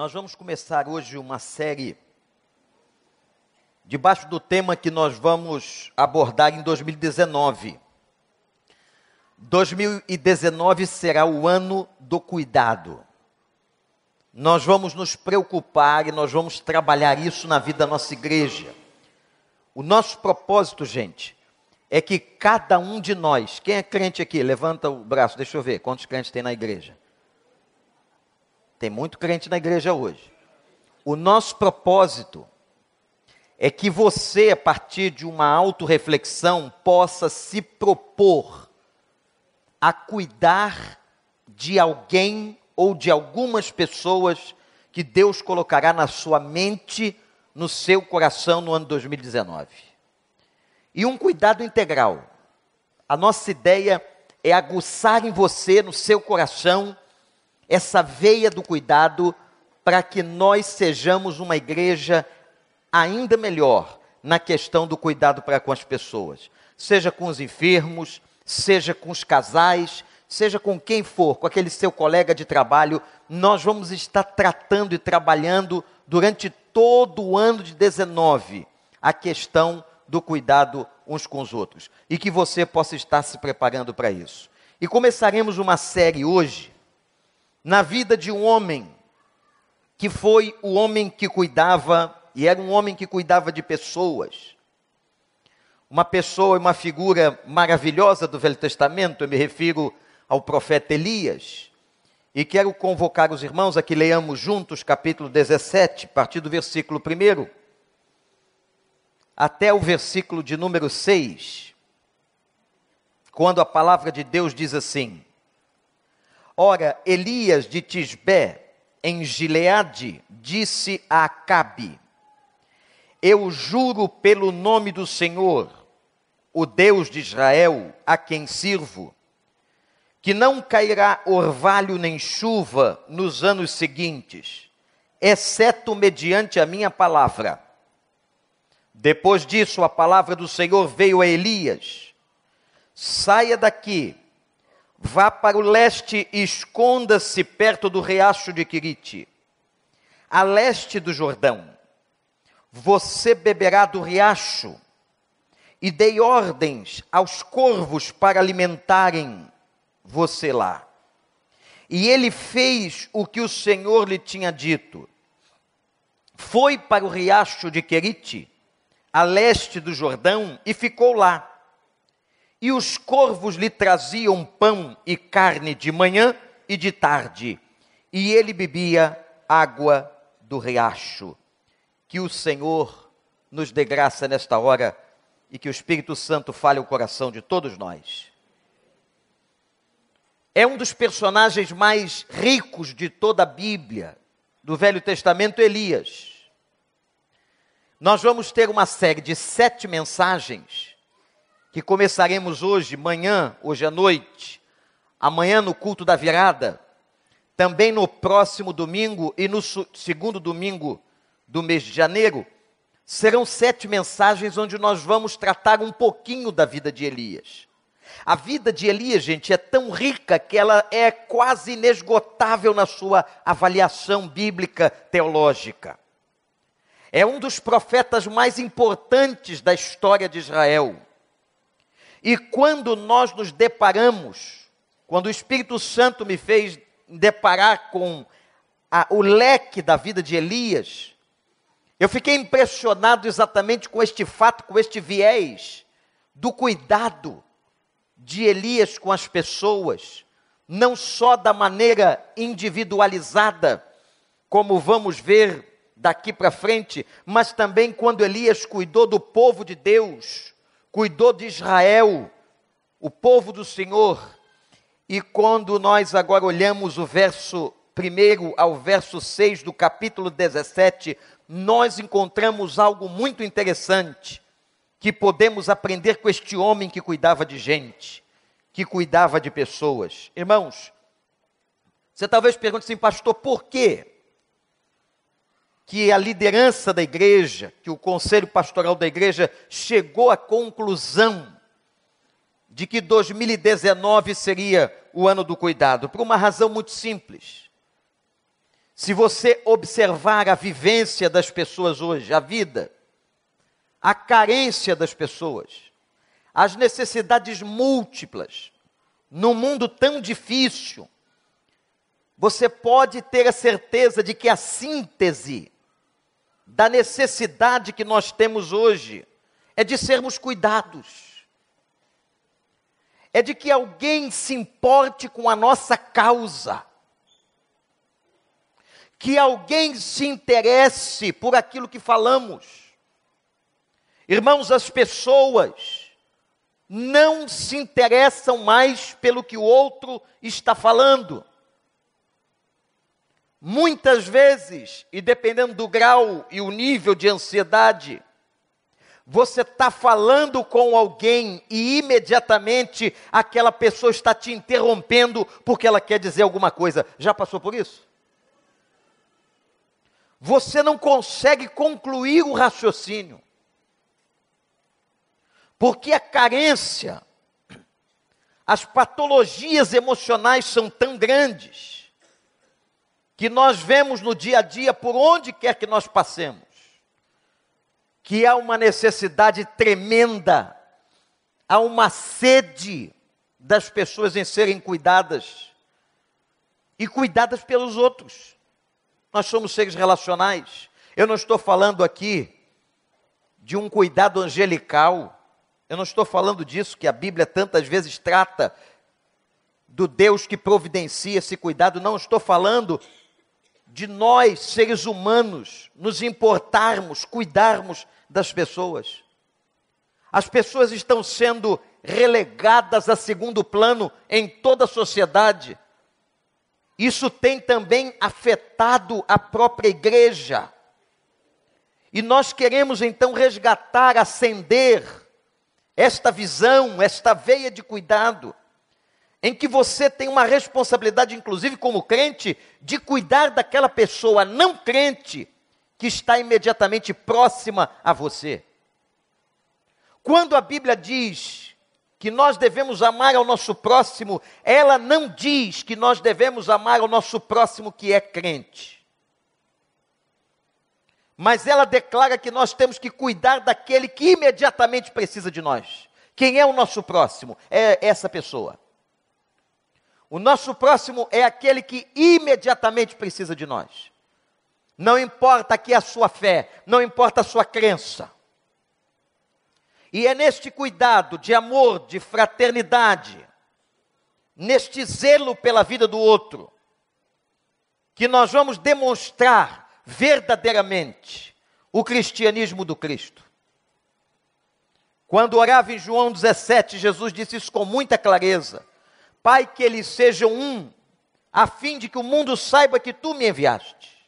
Nós vamos começar hoje uma série debaixo do tema que nós vamos abordar em 2019. 2019 será o ano do cuidado. Nós vamos nos preocupar e nós vamos trabalhar isso na vida da nossa igreja. O nosso propósito, gente, é que cada um de nós, quem é crente aqui? Levanta o braço, deixa eu ver quantos crentes tem na igreja. Tem muito crente na igreja hoje. O nosso propósito é que você, a partir de uma autorreflexão, possa se propor a cuidar de alguém ou de algumas pessoas que Deus colocará na sua mente, no seu coração no ano 2019. E um cuidado integral. A nossa ideia é aguçar em você, no seu coração, essa veia do cuidado para que nós sejamos uma igreja ainda melhor na questão do cuidado para com as pessoas, seja com os enfermos, seja com os casais, seja com quem for, com aquele seu colega de trabalho, nós vamos estar tratando e trabalhando durante todo o ano de 19 a questão do cuidado uns com os outros e que você possa estar se preparando para isso. E começaremos uma série hoje na vida de um homem que foi o homem que cuidava, e era um homem que cuidava de pessoas. Uma pessoa, uma figura maravilhosa do Velho Testamento, eu me refiro ao profeta Elias. E quero convocar os irmãos a que leamos juntos capítulo 17, a partir do versículo 1 até o versículo de número 6, quando a palavra de Deus diz assim: Ora, Elias de Tisbé, em Gileade, disse a Acabe: Eu juro pelo nome do Senhor, o Deus de Israel, a quem sirvo, que não cairá orvalho nem chuva nos anos seguintes, exceto mediante a minha palavra. Depois disso, a palavra do Senhor veio a Elias: Saia daqui Vá para o leste e esconda-se perto do riacho de Quirite, a leste do Jordão. Você beberá do riacho, e dei ordens aos corvos para alimentarem você lá. E ele fez o que o Senhor lhe tinha dito. Foi para o riacho de Querite, a leste do Jordão, e ficou lá. E os corvos lhe traziam pão e carne de manhã e de tarde, e ele bebia água do riacho. Que o Senhor nos dê graça nesta hora e que o Espírito Santo fale o coração de todos nós. É um dos personagens mais ricos de toda a Bíblia, do Velho Testamento, Elias. Nós vamos ter uma série de sete mensagens que começaremos hoje, manhã, hoje à noite, amanhã no culto da virada, também no próximo domingo e no segundo domingo do mês de janeiro, serão sete mensagens onde nós vamos tratar um pouquinho da vida de Elias. A vida de Elias, gente, é tão rica que ela é quase inesgotável na sua avaliação bíblica teológica. É um dos profetas mais importantes da história de Israel. E quando nós nos deparamos, quando o Espírito Santo me fez deparar com a, o leque da vida de Elias, eu fiquei impressionado exatamente com este fato, com este viés do cuidado de Elias com as pessoas, não só da maneira individualizada, como vamos ver daqui para frente, mas também quando Elias cuidou do povo de Deus cuidou de Israel, o povo do Senhor. E quando nós agora olhamos o verso 1 ao verso 6 do capítulo 17, nós encontramos algo muito interessante que podemos aprender com este homem que cuidava de gente, que cuidava de pessoas. Irmãos, você talvez pergunte assim, pastor, por quê? Que a liderança da igreja, que o conselho pastoral da igreja chegou à conclusão de que 2019 seria o ano do cuidado, por uma razão muito simples. Se você observar a vivência das pessoas hoje, a vida, a carência das pessoas, as necessidades múltiplas, num mundo tão difícil, você pode ter a certeza de que a síntese da necessidade que nós temos hoje é de sermos cuidados, é de que alguém se importe com a nossa causa, que alguém se interesse por aquilo que falamos. Irmãos, as pessoas não se interessam mais pelo que o outro está falando. Muitas vezes, e dependendo do grau e o nível de ansiedade, você está falando com alguém e imediatamente aquela pessoa está te interrompendo porque ela quer dizer alguma coisa. Já passou por isso? Você não consegue concluir o raciocínio. Porque a carência, as patologias emocionais são tão grandes que nós vemos no dia a dia, por onde quer que nós passemos, que há uma necessidade tremenda, há uma sede das pessoas em serem cuidadas e cuidadas pelos outros. Nós somos seres relacionais. Eu não estou falando aqui de um cuidado angelical, eu não estou falando disso que a Bíblia tantas vezes trata do Deus que providencia esse cuidado, não estou falando de nós, seres humanos, nos importarmos, cuidarmos das pessoas. As pessoas estão sendo relegadas a segundo plano em toda a sociedade. Isso tem também afetado a própria igreja. E nós queremos então resgatar, acender esta visão, esta veia de cuidado em que você tem uma responsabilidade, inclusive como crente, de cuidar daquela pessoa não crente que está imediatamente próxima a você. Quando a Bíblia diz que nós devemos amar ao nosso próximo, ela não diz que nós devemos amar ao nosso próximo que é crente. Mas ela declara que nós temos que cuidar daquele que imediatamente precisa de nós. Quem é o nosso próximo? É essa pessoa. O nosso próximo é aquele que imediatamente precisa de nós. Não importa aqui a sua fé, não importa a sua crença. E é neste cuidado de amor, de fraternidade, neste zelo pela vida do outro, que nós vamos demonstrar verdadeiramente o cristianismo do Cristo. Quando orava em João 17, Jesus disse isso com muita clareza. Pai, que eles sejam um, a fim de que o mundo saiba que tu me enviaste.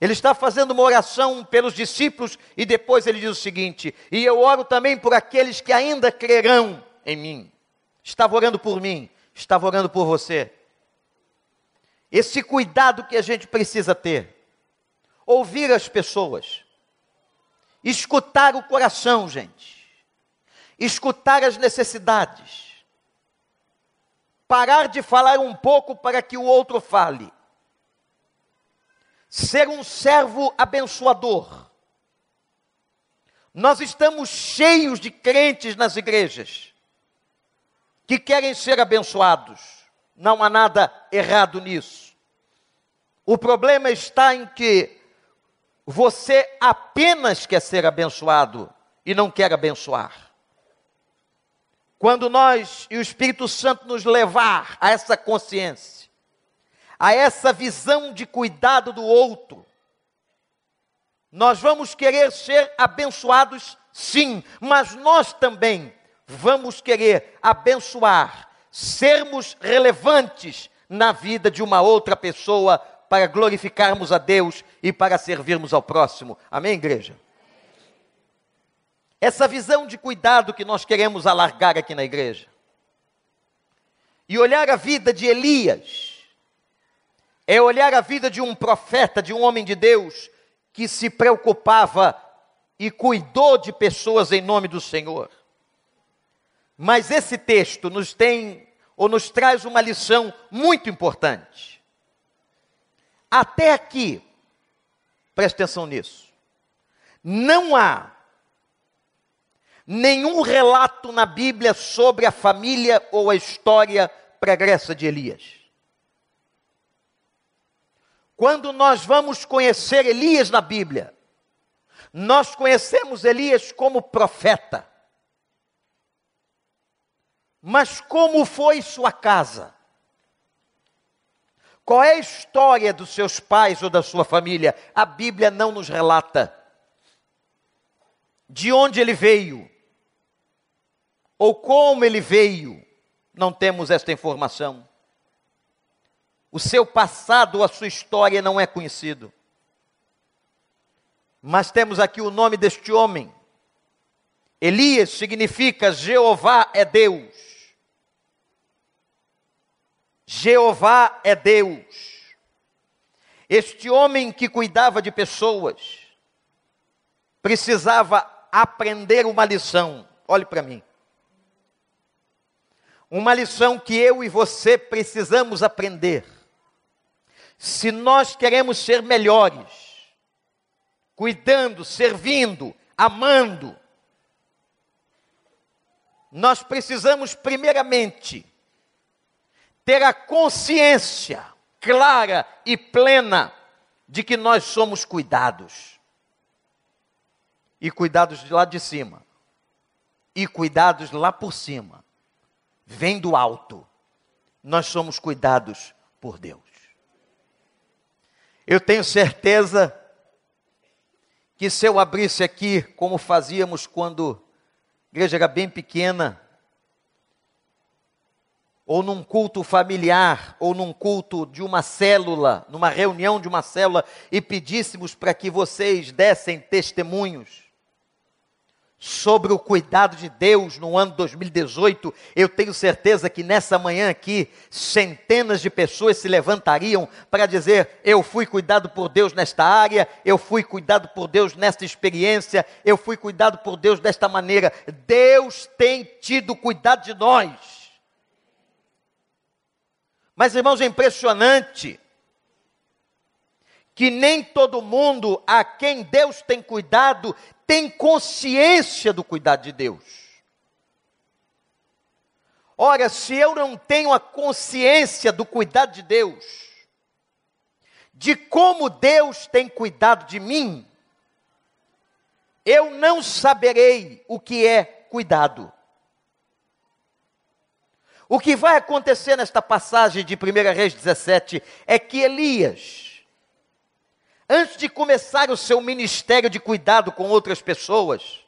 Ele está fazendo uma oração pelos discípulos e depois ele diz o seguinte: E eu oro também por aqueles que ainda crerão em mim. Estava orando por mim, estava orando por você. Esse cuidado que a gente precisa ter. Ouvir as pessoas. Escutar o coração, gente. Escutar as necessidades parar de falar um pouco para que o outro fale. Ser um servo abençoador. Nós estamos cheios de crentes nas igrejas que querem ser abençoados. Não há nada errado nisso. O problema está em que você apenas quer ser abençoado e não quer abençoar. Quando nós e o Espírito Santo nos levar a essa consciência, a essa visão de cuidado do outro, nós vamos querer ser abençoados, sim, mas nós também vamos querer abençoar, sermos relevantes na vida de uma outra pessoa para glorificarmos a Deus e para servirmos ao próximo. Amém, igreja? Essa visão de cuidado que nós queremos alargar aqui na igreja. E olhar a vida de Elias, é olhar a vida de um profeta, de um homem de Deus, que se preocupava e cuidou de pessoas em nome do Senhor. Mas esse texto nos tem, ou nos traz uma lição muito importante. Até aqui, preste atenção nisso. Não há nenhum relato na Bíblia sobre a família ou a história pregressa de Elias. Quando nós vamos conhecer Elias na Bíblia, nós conhecemos Elias como profeta. Mas como foi sua casa? Qual é a história dos seus pais ou da sua família? A Bíblia não nos relata. De onde ele veio? Ou como ele veio? Não temos esta informação. O seu passado a sua história não é conhecido. Mas temos aqui o nome deste homem. Elias significa Jeová é Deus. Jeová é Deus. Este homem que cuidava de pessoas precisava aprender uma lição. Olhe para mim. Uma lição que eu e você precisamos aprender. Se nós queremos ser melhores, cuidando, servindo, amando, nós precisamos, primeiramente, ter a consciência clara e plena de que nós somos cuidados. E cuidados de lá de cima. E cuidados lá por cima. Vem do alto. Nós somos cuidados por Deus. Eu tenho certeza que se eu abrisse aqui, como fazíamos quando a igreja era bem pequena, ou num culto familiar, ou num culto de uma célula, numa reunião de uma célula, e pedíssemos para que vocês dessem testemunhos sobre o cuidado de Deus no ano 2018, eu tenho certeza que nessa manhã aqui, centenas de pessoas se levantariam para dizer: Eu fui cuidado por Deus nesta área, eu fui cuidado por Deus nesta experiência, eu fui cuidado por Deus desta maneira. Deus tem tido cuidado de nós. Mas, irmãos, é impressionante que nem todo mundo a quem Deus tem cuidado tem consciência do cuidado de Deus. Ora, se eu não tenho a consciência do cuidado de Deus, de como Deus tem cuidado de mim, eu não saberei o que é cuidado. O que vai acontecer nesta passagem de 1 Reis 17 é que Elias, antes de começar o seu ministério de cuidado com outras pessoas,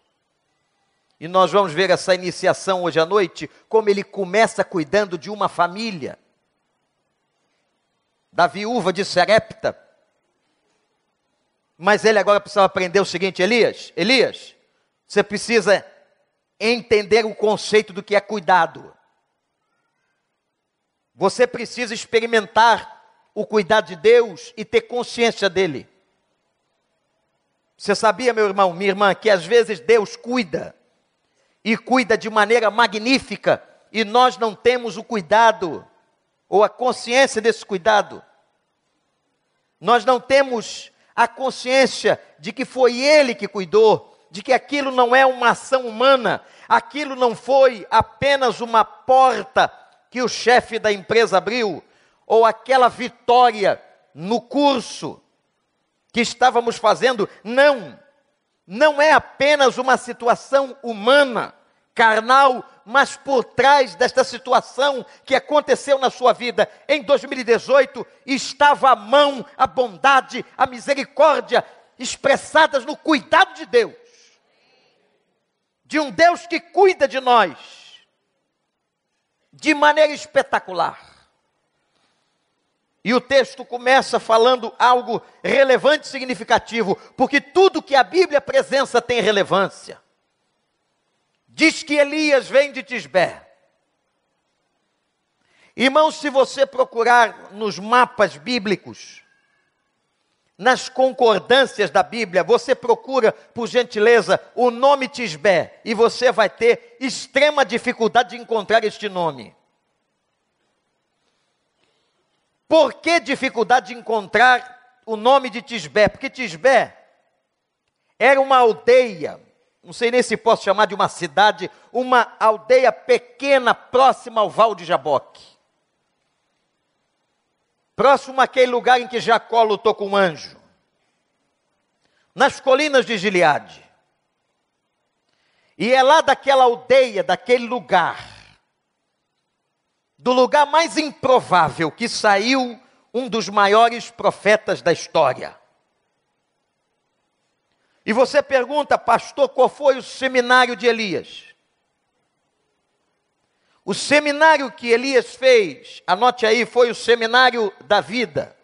e nós vamos ver essa iniciação hoje à noite, como ele começa cuidando de uma família, da viúva de Serepta. Mas ele agora precisa aprender o seguinte: Elias, Elias, você precisa entender o conceito do que é cuidado. Você precisa experimentar o cuidado de Deus e ter consciência dele. Você sabia, meu irmão, minha irmã, que às vezes Deus cuida e cuida de maneira magnífica e nós não temos o cuidado ou a consciência desse cuidado. Nós não temos a consciência de que foi Ele que cuidou, de que aquilo não é uma ação humana, aquilo não foi apenas uma porta que o chefe da empresa abriu, ou aquela vitória no curso que estávamos fazendo, não. Não é apenas uma situação humana, carnal, mas por trás desta situação que aconteceu na sua vida em 2018, estava a mão, a bondade, a misericórdia expressadas no cuidado de Deus. De um Deus que cuida de nós de maneira espetacular. E o texto começa falando algo relevante e significativo, porque tudo que a Bíblia apresenta tem relevância. Diz que Elias vem de Tisbé. Irmãos, se você procurar nos mapas bíblicos, nas concordâncias da Bíblia, você procura, por gentileza, o nome Tisbé, e você vai ter extrema dificuldade de encontrar este nome. Por que dificuldade de encontrar o nome de Tisbé? Porque Tisbé era uma aldeia, não sei nem se posso chamar de uma cidade, uma aldeia pequena próxima ao Val de Jaboque. Próximo àquele lugar em que Jacó lutou com o anjo. Nas colinas de Gileade. E é lá daquela aldeia, daquele lugar, do lugar mais improvável que saiu um dos maiores profetas da história. E você pergunta, pastor, qual foi o seminário de Elias? O seminário que Elias fez, anote aí, foi o seminário da vida.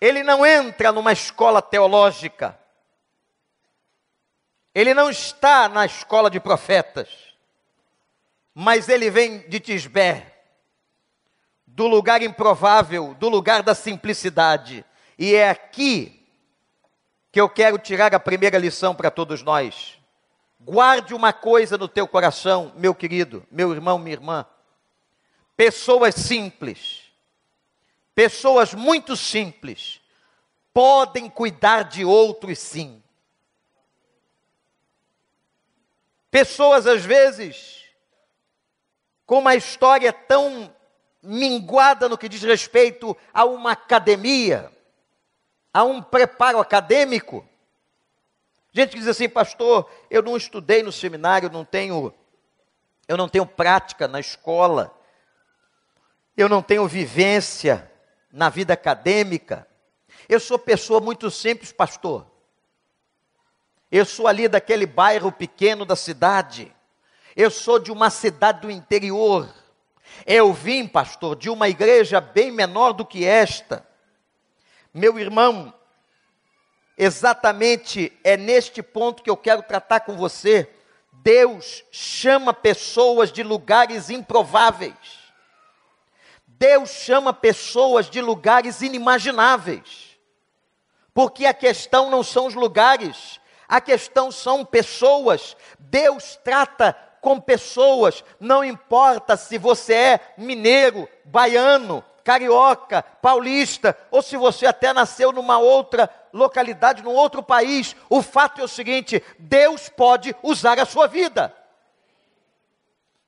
Ele não entra numa escola teológica. Ele não está na escola de profetas, mas ele vem de Tisbé, do lugar improvável, do lugar da simplicidade. E é aqui que eu quero tirar a primeira lição para todos nós. Guarde uma coisa no teu coração, meu querido, meu irmão, minha irmã. Pessoas simples, pessoas muito simples, podem cuidar de outros sim. Pessoas, às vezes, com uma história tão minguada no que diz respeito a uma academia, a um preparo acadêmico. Gente que diz assim, pastor, eu não estudei no seminário, não tenho, eu não tenho prática na escola, eu não tenho vivência na vida acadêmica. Eu sou pessoa muito simples, pastor. Eu sou ali daquele bairro pequeno da cidade. Eu sou de uma cidade do interior. Eu vim, pastor, de uma igreja bem menor do que esta. Meu irmão, exatamente é neste ponto que eu quero tratar com você. Deus chama pessoas de lugares improváveis. Deus chama pessoas de lugares inimagináveis. Porque a questão não são os lugares, a questão são pessoas. Deus trata com pessoas, não importa se você é mineiro, baiano, carioca, paulista, ou se você até nasceu numa outra localidade, num outro país, o fato é o seguinte: Deus pode usar a sua vida.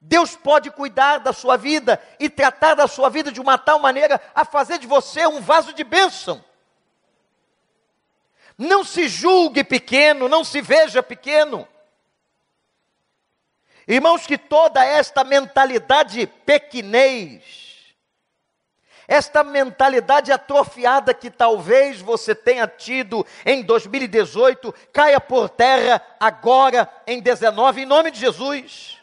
Deus pode cuidar da sua vida e tratar da sua vida de uma tal maneira a fazer de você um vaso de bênção. Não se julgue pequeno, não se veja pequeno. Irmãos, que toda esta mentalidade pequenez, esta mentalidade atrofiada que talvez você tenha tido em 2018, caia por terra agora em 19, em nome de Jesus.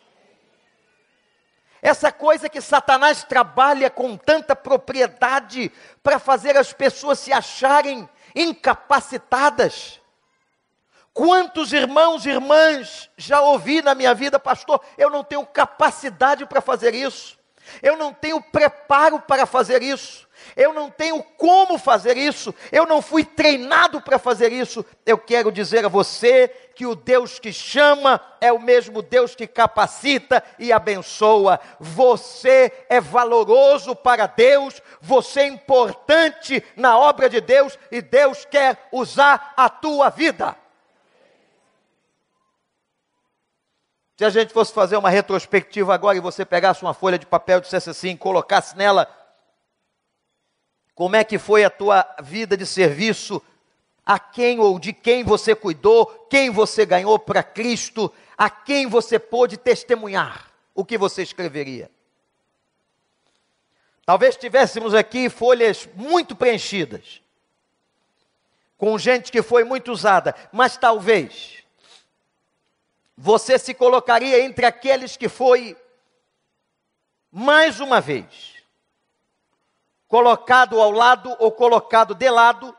Essa coisa que Satanás trabalha com tanta propriedade para fazer as pessoas se acharem incapacitadas. Quantos irmãos e irmãs já ouvi na minha vida, pastor, eu não tenho capacidade para fazer isso, eu não tenho preparo para fazer isso, eu não tenho como fazer isso, eu não fui treinado para fazer isso. Eu quero dizer a você que o Deus que chama é o mesmo Deus que capacita e abençoa. Você é valoroso para Deus, você é importante na obra de Deus e Deus quer usar a tua vida. Se a gente fosse fazer uma retrospectiva agora e você pegasse uma folha de papel e dissesse assim, colocasse nela como é que foi a tua vida de serviço? A quem ou de quem você cuidou? Quem você ganhou para Cristo? A quem você pôde testemunhar? O que você escreveria? Talvez tivéssemos aqui folhas muito preenchidas, com gente que foi muito usada, mas talvez você se colocaria entre aqueles que foi, mais uma vez, colocado ao lado ou colocado de lado,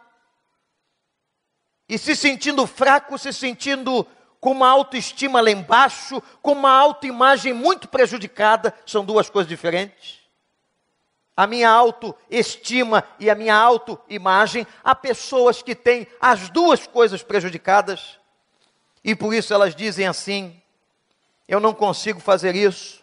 e se sentindo fraco, se sentindo com uma autoestima lá embaixo, com uma autoimagem muito prejudicada, são duas coisas diferentes. A minha autoestima e a minha autoimagem, há pessoas que têm as duas coisas prejudicadas, e por isso elas dizem assim: eu não consigo fazer isso,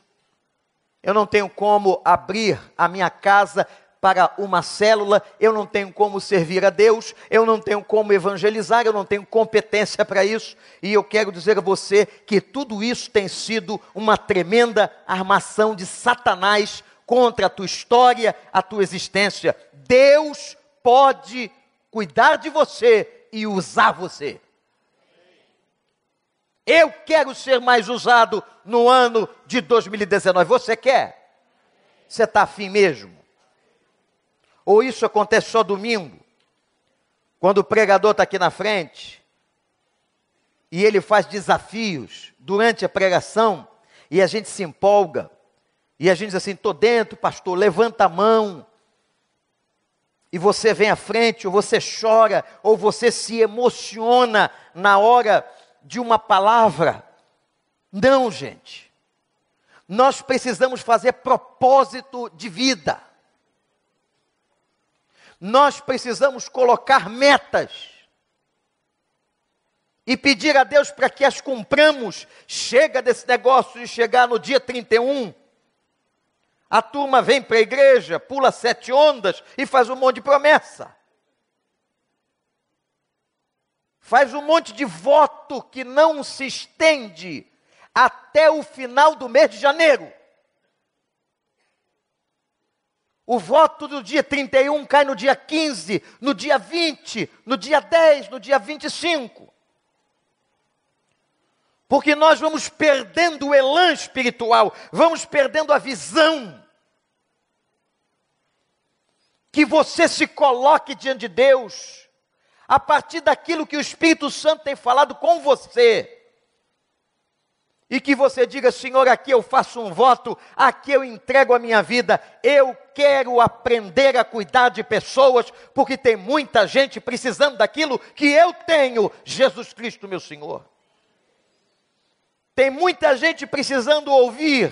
Eu não tenho como abrir a minha casa para uma célula, eu não tenho como servir a Deus, eu não tenho como evangelizar, eu não tenho competência para isso, e eu quero dizer a você que tudo isso tem sido uma tremenda armação de Satanás contra a tua história, a tua existência. Deus pode cuidar de você e usar você. Eu quero ser mais usado no ano de 2019. Você quer? Você está afim mesmo? Ou isso acontece só domingo? Quando o pregador está aqui na frente e ele faz desafios durante a pregação e a gente se empolga e a gente diz assim: estou dentro, pastor, levanta a mão. E você vem à frente, ou você chora, ou você se emociona na hora de uma palavra. Não, gente. Nós precisamos fazer propósito de vida. Nós precisamos colocar metas e pedir a Deus para que as cumpramos. Chega desse negócio de chegar no dia 31. A turma vem para a igreja, pula sete ondas e faz um monte de promessa. Faz um monte de voto que não se estende até o final do mês de janeiro. O voto do dia 31 cai no dia 15, no dia 20, no dia 10, no dia 25. Porque nós vamos perdendo o elan espiritual, vamos perdendo a visão. Que você se coloque diante de Deus a partir daquilo que o Espírito Santo tem falado com você. E que você diga, Senhor, aqui eu faço um voto, aqui eu entrego a minha vida, eu quero aprender a cuidar de pessoas, porque tem muita gente precisando daquilo que eu tenho, Jesus Cristo, meu Senhor. Tem muita gente precisando ouvir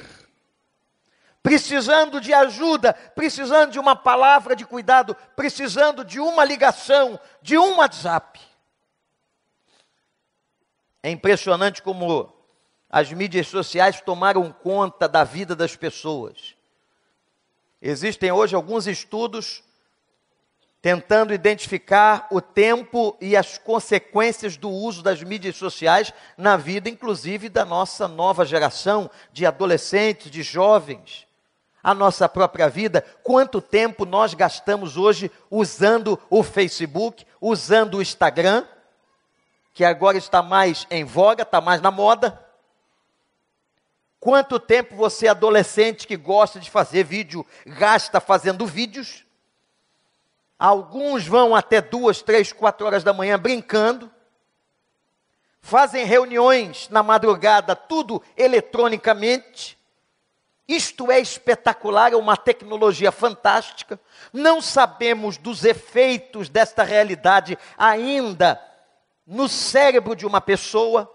precisando de ajuda, precisando de uma palavra de cuidado, precisando de uma ligação, de um WhatsApp. É impressionante como as mídias sociais tomaram conta da vida das pessoas. Existem hoje alguns estudos tentando identificar o tempo e as consequências do uso das mídias sociais na vida, inclusive da nossa nova geração de adolescentes, de jovens a nossa própria vida, quanto tempo nós gastamos hoje usando o Facebook, usando o Instagram, que agora está mais em voga, está mais na moda. Quanto tempo você, adolescente que gosta de fazer vídeo, gasta fazendo vídeos? Alguns vão até duas, três, quatro horas da manhã brincando. Fazem reuniões na madrugada, tudo eletronicamente. Isto é espetacular, é uma tecnologia fantástica. Não sabemos dos efeitos desta realidade ainda no cérebro de uma pessoa.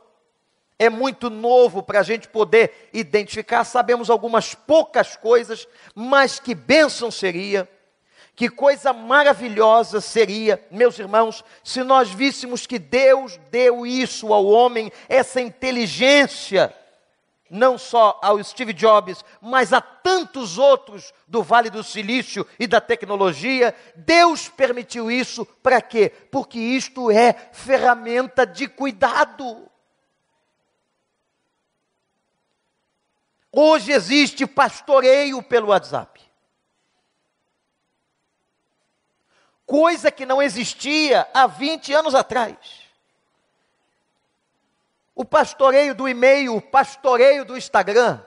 É muito novo para a gente poder identificar. Sabemos algumas poucas coisas, mas que bênção seria, que coisa maravilhosa seria, meus irmãos, se nós víssemos que Deus deu isso ao homem, essa inteligência não só ao Steve Jobs, mas a tantos outros do Vale do Silício e da tecnologia. Deus permitiu isso para quê? Porque isto é ferramenta de cuidado. Hoje existe pastoreio pelo WhatsApp. Coisa que não existia há 20 anos atrás o pastoreio do e-mail, o pastoreio do Instagram,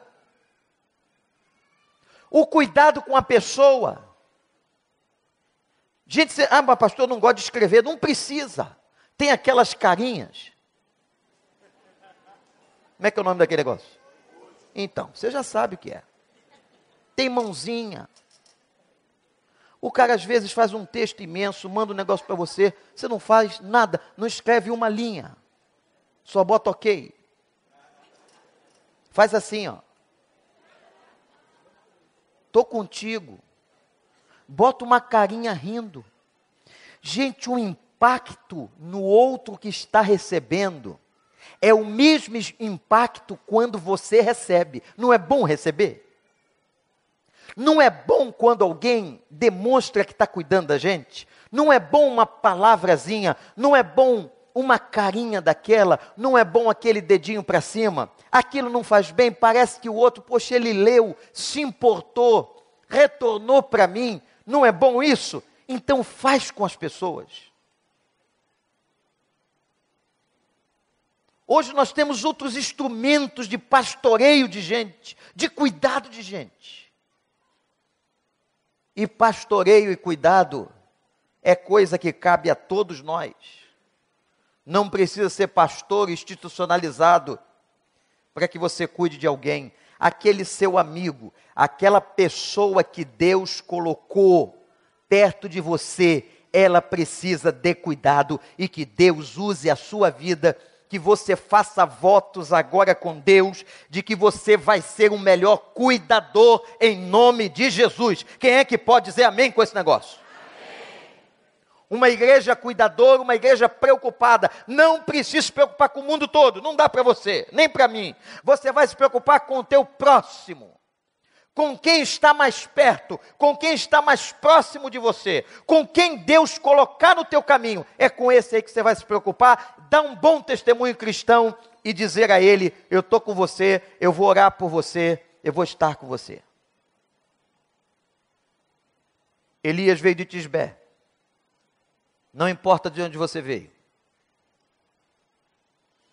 o cuidado com a pessoa. Gente, você, ah, mas pastor, não gosta de escrever, não precisa. Tem aquelas carinhas. Como é que é o nome daquele negócio? Então, você já sabe o que é. Tem mãozinha. O cara às vezes faz um texto imenso, manda um negócio para você, você não faz nada, não escreve uma linha. Só bota ok. Faz assim, ó. Tô contigo. Bota uma carinha rindo. Gente, o impacto no outro que está recebendo é o mesmo impacto quando você recebe. Não é bom receber? Não é bom quando alguém demonstra que está cuidando da gente? Não é bom uma palavrazinha? Não é bom uma carinha daquela? Não é bom aquele dedinho para cima? Aquilo não faz bem? Parece que o outro, poxa, ele leu, se importou, retornou para mim. Não é bom isso? Então faz com as pessoas. Hoje nós temos outros instrumentos de pastoreio de gente, de cuidado de gente. E pastoreio e cuidado é coisa que cabe a todos nós. Não precisa ser pastor institucionalizado para que você cuide de alguém. Aquele seu amigo, aquela pessoa que Deus colocou perto de você, ela precisa de cuidado e que Deus use a sua vida que você faça votos agora com Deus de que você vai ser o melhor cuidador em nome de Jesus. Quem é que pode dizer amém com esse negócio? Uma igreja cuidadora, uma igreja preocupada. Não precisa se preocupar com o mundo todo, não dá para você, nem para mim. Você vai se preocupar com o teu próximo com quem está mais perto, com quem está mais próximo de você, com quem Deus colocar no teu caminho, é com esse aí que você vai se preocupar, dar um bom testemunho cristão e dizer a ele: Eu estou com você, eu vou orar por você, eu vou estar com você. Elias veio de Tisbé. Não importa de onde você veio.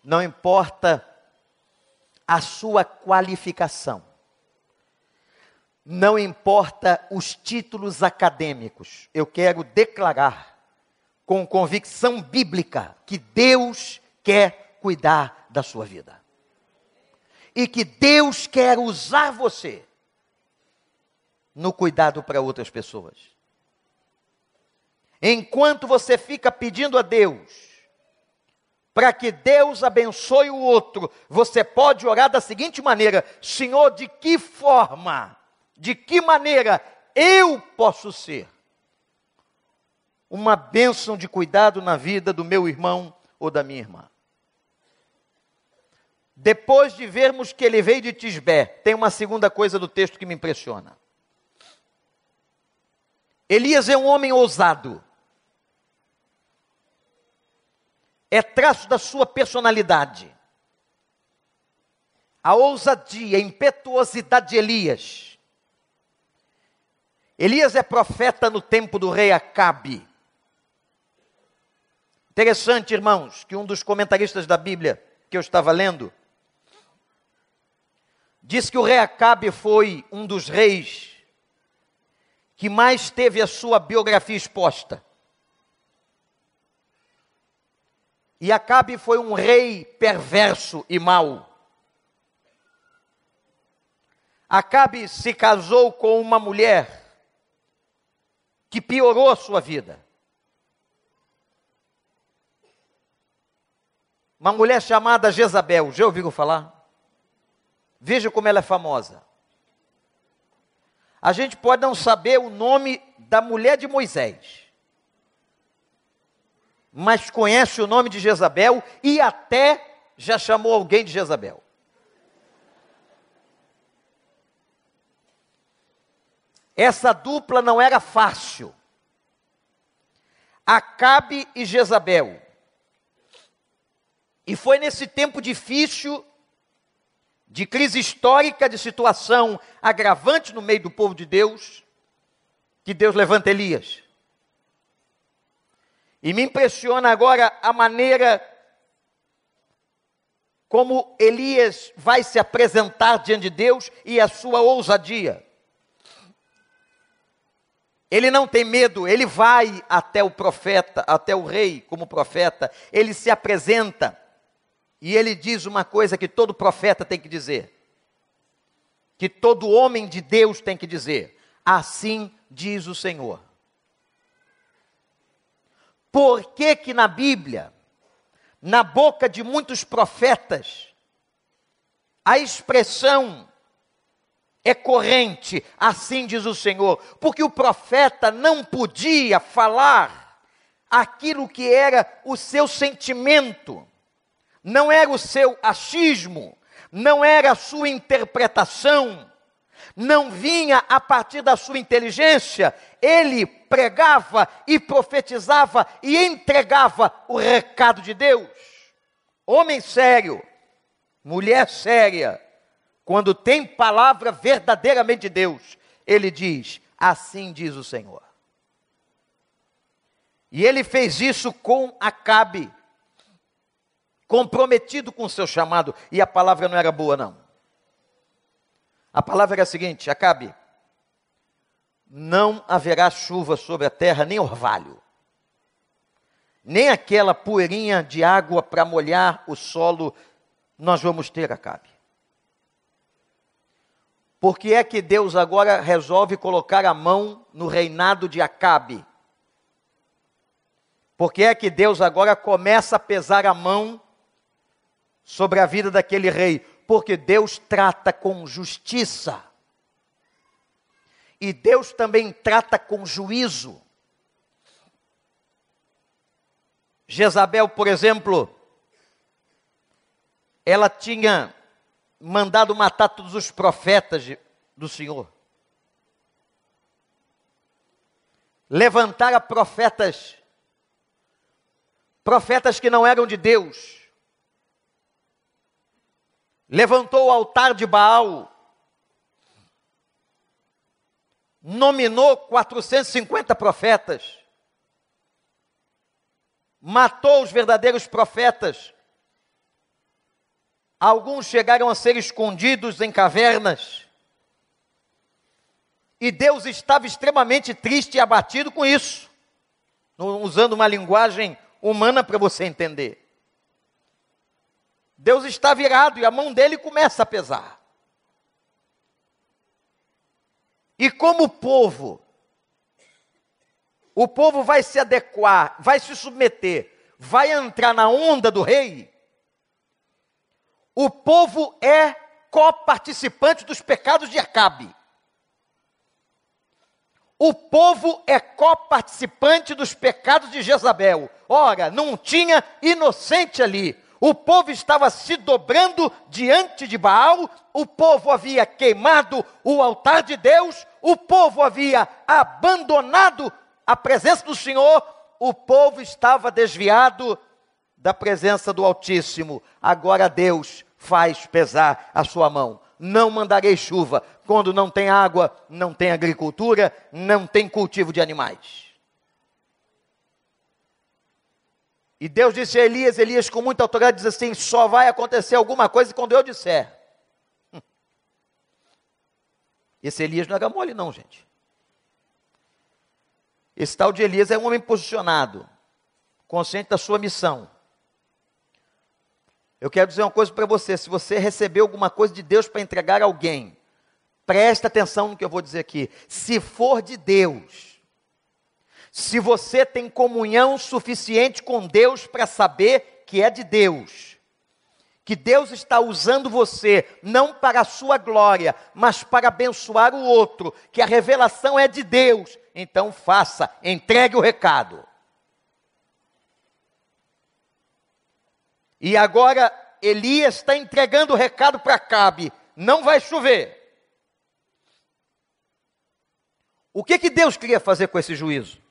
Não importa a sua qualificação não importa os títulos acadêmicos, eu quero declarar com convicção bíblica que Deus quer cuidar da sua vida. E que Deus quer usar você no cuidado para outras pessoas. Enquanto você fica pedindo a Deus para que Deus abençoe o outro, você pode orar da seguinte maneira: Senhor, de que forma de que maneira eu posso ser uma bênção de cuidado na vida do meu irmão ou da minha irmã. Depois de vermos que ele veio de Tisbé, tem uma segunda coisa do texto que me impressiona. Elias é um homem ousado. É traço da sua personalidade. A ousadia, a impetuosidade de Elias Elias é profeta no tempo do rei Acabe. Interessante, irmãos, que um dos comentaristas da Bíblia que eu estava lendo diz que o rei Acabe foi um dos reis que mais teve a sua biografia exposta. E Acabe foi um rei perverso e mau. Acabe se casou com uma mulher que piorou a sua vida. Uma mulher chamada Jezabel, já ouviram falar? Veja como ela é famosa. A gente pode não saber o nome da mulher de Moisés, mas conhece o nome de Jezabel e até já chamou alguém de Jezabel. Essa dupla não era fácil. Acabe e Jezabel. E foi nesse tempo difícil, de crise histórica, de situação agravante no meio do povo de Deus, que Deus levanta Elias. E me impressiona agora a maneira como Elias vai se apresentar diante de Deus e a sua ousadia. Ele não tem medo, ele vai até o profeta, até o rei como profeta, ele se apresenta e ele diz uma coisa que todo profeta tem que dizer, que todo homem de Deus tem que dizer: Assim diz o Senhor. Por que que na Bíblia, na boca de muitos profetas, a expressão é corrente, assim diz o Senhor, porque o profeta não podia falar aquilo que era o seu sentimento, não era o seu achismo, não era a sua interpretação, não vinha a partir da sua inteligência, ele pregava e profetizava e entregava o recado de Deus. Homem sério, mulher séria, quando tem palavra verdadeiramente de Deus, ele diz: Assim diz o Senhor. E ele fez isso com Acabe, comprometido com o seu chamado, e a palavra não era boa, não. A palavra era a seguinte: Acabe, não haverá chuva sobre a terra, nem orvalho, nem aquela poeirinha de água para molhar o solo, nós vamos ter, Acabe. Por que é que Deus agora resolve colocar a mão no reinado de Acabe? Por que é que Deus agora começa a pesar a mão sobre a vida daquele rei? Porque Deus trata com justiça. E Deus também trata com juízo. Jezabel, por exemplo, ela tinha mandado matar todos os profetas do Senhor. Levantar a profetas, profetas que não eram de Deus. Levantou o altar de Baal. Nominou 450 profetas. Matou os verdadeiros profetas Alguns chegaram a ser escondidos em cavernas. E Deus estava extremamente triste e abatido com isso. Usando uma linguagem humana para você entender. Deus está virado e a mão dele começa a pesar. E como o povo, o povo vai se adequar, vai se submeter, vai entrar na onda do rei, o povo é coparticipante dos pecados de Acabe. O povo é coparticipante dos pecados de Jezabel. Ora, não tinha inocente ali. O povo estava se dobrando diante de Baal, o povo havia queimado o altar de Deus, o povo havia abandonado a presença do Senhor, o povo estava desviado da presença do Altíssimo. Agora Deus faz pesar a sua mão. Não mandarei chuva quando não tem água, não tem agricultura, não tem cultivo de animais. E Deus disse a Elias, Elias com muita autoridade diz assim: só vai acontecer alguma coisa quando eu disser. Esse Elias não era mole, não, gente. Esse tal de Elias é um homem posicionado, consciente da sua missão. Eu quero dizer uma coisa para você: se você recebeu alguma coisa de Deus para entregar a alguém, presta atenção no que eu vou dizer aqui. Se for de Deus, se você tem comunhão suficiente com Deus para saber que é de Deus, que Deus está usando você não para a sua glória, mas para abençoar o outro, que a revelação é de Deus, então faça, entregue o recado. E agora Elias está entregando o recado para Cabe: não vai chover. O que, que Deus queria fazer com esse juízo?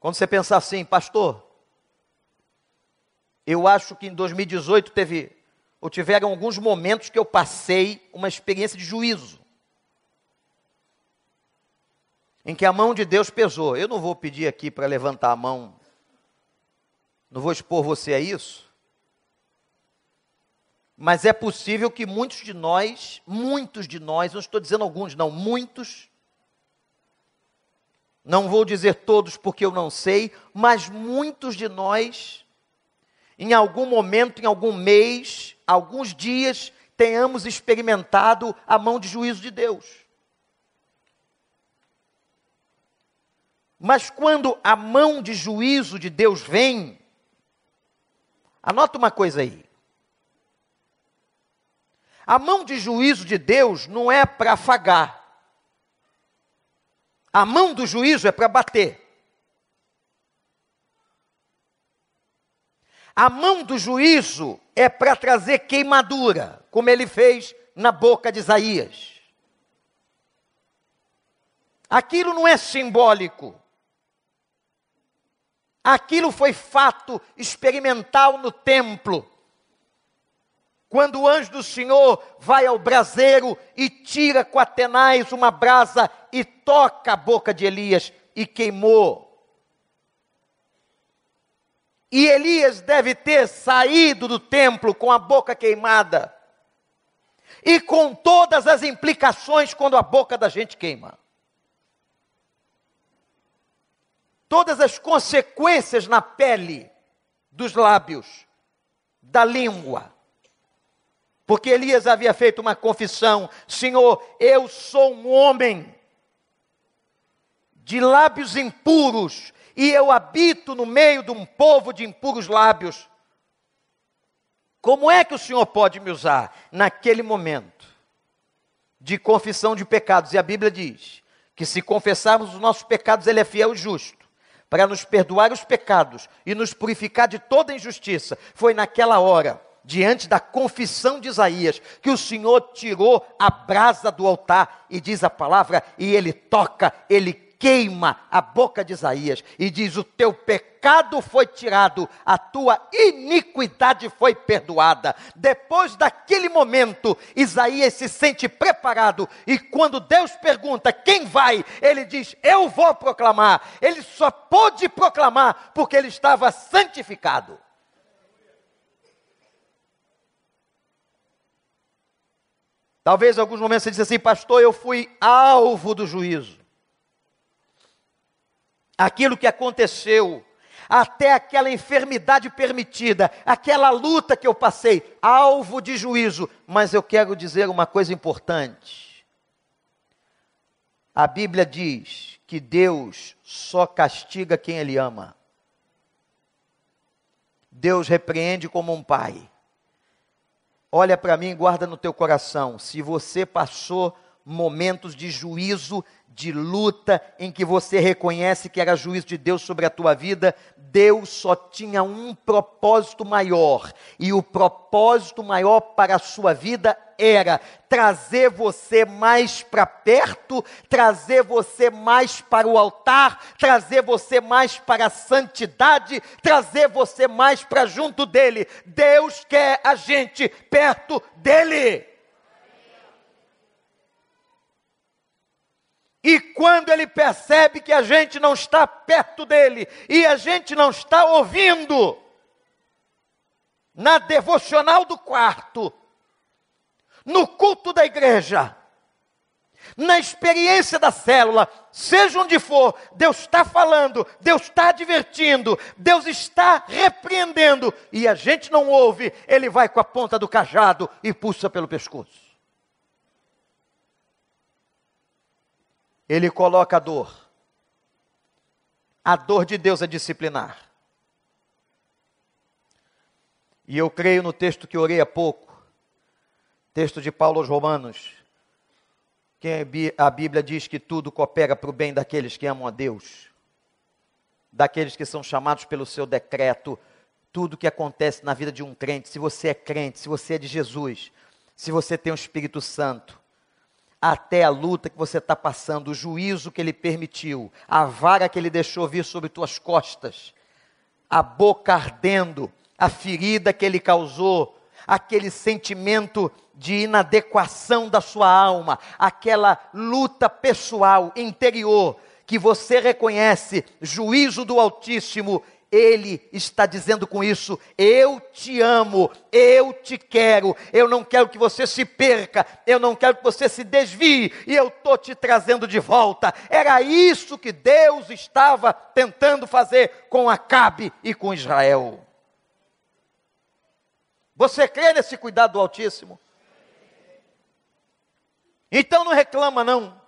Quando você pensar assim, pastor, eu acho que em 2018 teve, ou tiveram alguns momentos que eu passei uma experiência de juízo. Em que a mão de Deus pesou. Eu não vou pedir aqui para levantar a mão não vou expor você a isso. Mas é possível que muitos de nós, muitos de nós, não estou dizendo alguns, não, muitos, não vou dizer todos porque eu não sei, mas muitos de nós, em algum momento, em algum mês, alguns dias, tenhamos experimentado a mão de juízo de Deus. Mas quando a mão de juízo de Deus vem, Anota uma coisa aí. A mão de juízo de Deus não é para afagar. A mão do juízo é para bater. A mão do juízo é para trazer queimadura, como ele fez na boca de Isaías. Aquilo não é simbólico. Aquilo foi fato experimental no templo. Quando o anjo do Senhor vai ao braseiro e tira com Atenais uma brasa e toca a boca de Elias e queimou. E Elias deve ter saído do templo com a boca queimada. E com todas as implicações quando a boca da gente queima. Todas as consequências na pele dos lábios, da língua. Porque Elias havia feito uma confissão: Senhor, eu sou um homem de lábios impuros e eu habito no meio de um povo de impuros lábios. Como é que o Senhor pode me usar naquele momento de confissão de pecados? E a Bíblia diz que se confessarmos os nossos pecados, Ele é fiel e justo para nos perdoar os pecados e nos purificar de toda injustiça. Foi naquela hora, diante da confissão de Isaías, que o Senhor tirou a brasa do altar e diz a palavra, e ele toca, ele queima a boca de Isaías e diz: O teu pecado foi tirado, a tua iniquidade foi perdoada. Depois daquele momento, Isaías se sente preparado e quando Deus pergunta quem vai, ele diz: Eu vou proclamar. Ele só pôde proclamar porque ele estava santificado. Talvez em alguns momentos você disse assim, pastor, eu fui alvo do juízo aquilo que aconteceu, até aquela enfermidade permitida, aquela luta que eu passei, alvo de juízo. Mas eu quero dizer uma coisa importante. A Bíblia diz que Deus só castiga quem Ele ama. Deus repreende como um pai. Olha para mim e guarda no teu coração. Se você passou momentos de juízo, de luta, em que você reconhece que era juízo de Deus sobre a tua vida, Deus só tinha um propósito maior, e o propósito maior para a sua vida era trazer você mais para perto, trazer você mais para o altar, trazer você mais para a santidade, trazer você mais para junto dele. Deus quer a gente perto dele. E quando ele percebe que a gente não está perto dele e a gente não está ouvindo, na devocional do quarto, no culto da igreja, na experiência da célula, seja onde for, Deus está falando, Deus está advertindo, Deus está repreendendo, e a gente não ouve, ele vai com a ponta do cajado e puxa pelo pescoço. Ele coloca a dor. A dor de Deus é disciplinar. E eu creio no texto que orei há pouco, texto de Paulo aos Romanos, que a Bíblia diz que tudo coopera para o bem daqueles que amam a Deus, daqueles que são chamados pelo seu decreto. Tudo que acontece na vida de um crente, se você é crente, se você é de Jesus, se você tem o Espírito Santo, até a luta que você está passando, o juízo que ele permitiu, a vara que ele deixou vir sobre tuas costas, a boca ardendo, a ferida que ele causou, aquele sentimento de inadequação da sua alma, aquela luta pessoal, interior, que você reconhece, juízo do Altíssimo, ele está dizendo com isso: eu te amo, eu te quero, eu não quero que você se perca, eu não quero que você se desvie, e eu estou te trazendo de volta. Era isso que Deus estava tentando fazer com Acabe e com Israel. Você crê nesse cuidado do Altíssimo? Então não reclama, não.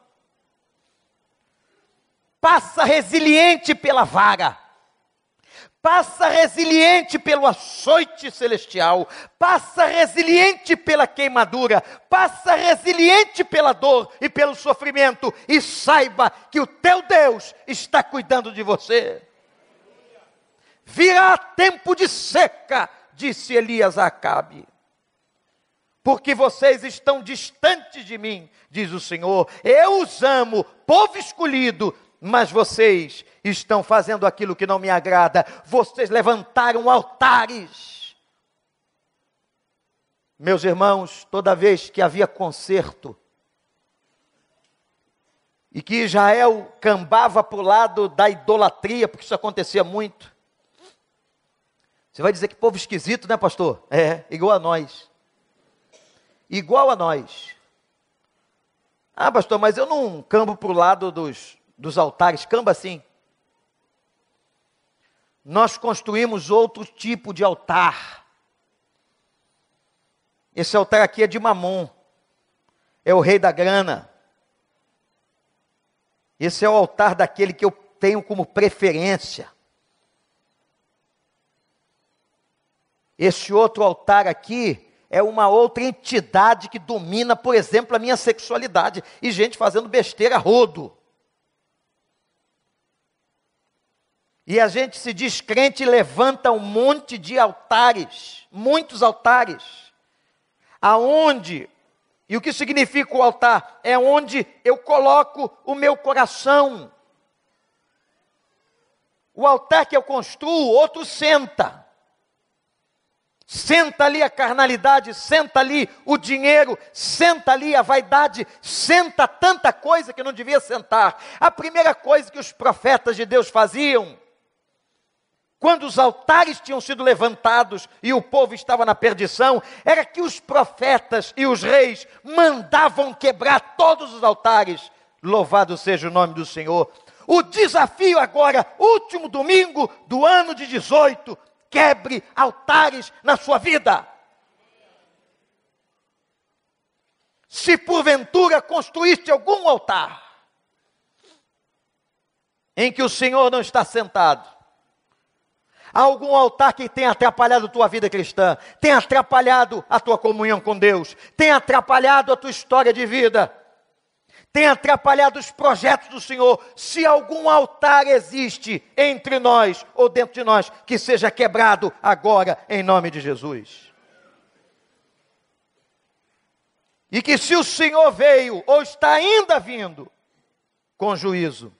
Passa resiliente pela vara passa resiliente pelo açoite celestial, passa resiliente pela queimadura, passa resiliente pela dor e pelo sofrimento, e saiba que o teu Deus está cuidando de você. Virá tempo de seca, disse Elias a Acabe. porque vocês estão distantes de mim, diz o Senhor. Eu os amo, povo escolhido, mas vocês estão fazendo aquilo que não me agrada. Vocês levantaram altares. Meus irmãos, toda vez que havia concerto, e que Israel cambava para o lado da idolatria, porque isso acontecia muito. Você vai dizer que povo esquisito, né, pastor? É, igual a nós. Igual a nós. Ah, pastor, mas eu não cambo para o lado dos, dos altares, camba assim. Nós construímos outro tipo de altar. Esse altar aqui é de Mamon, é o rei da grana. Esse é o altar daquele que eu tenho como preferência. Esse outro altar aqui é uma outra entidade que domina, por exemplo, a minha sexualidade. E gente fazendo besteira rodo. E a gente se descrente e levanta um monte de altares, muitos altares, aonde e o que significa o altar? É onde eu coloco o meu coração. O altar que eu construo, outro senta. Senta ali a carnalidade, senta ali o dinheiro, senta ali a vaidade, senta tanta coisa que não devia sentar. A primeira coisa que os profetas de Deus faziam quando os altares tinham sido levantados e o povo estava na perdição, era que os profetas e os reis mandavam quebrar todos os altares. Louvado seja o nome do Senhor. O desafio agora, último domingo do ano de 18, quebre altares na sua vida. Se porventura construíste algum altar em que o Senhor não está sentado, Há algum altar que tenha atrapalhado a tua vida cristã, tem atrapalhado a tua comunhão com Deus, tem atrapalhado a tua história de vida, tem atrapalhado os projetos do Senhor. Se algum altar existe entre nós ou dentro de nós, que seja quebrado agora, em nome de Jesus. E que se o Senhor veio ou está ainda vindo com juízo,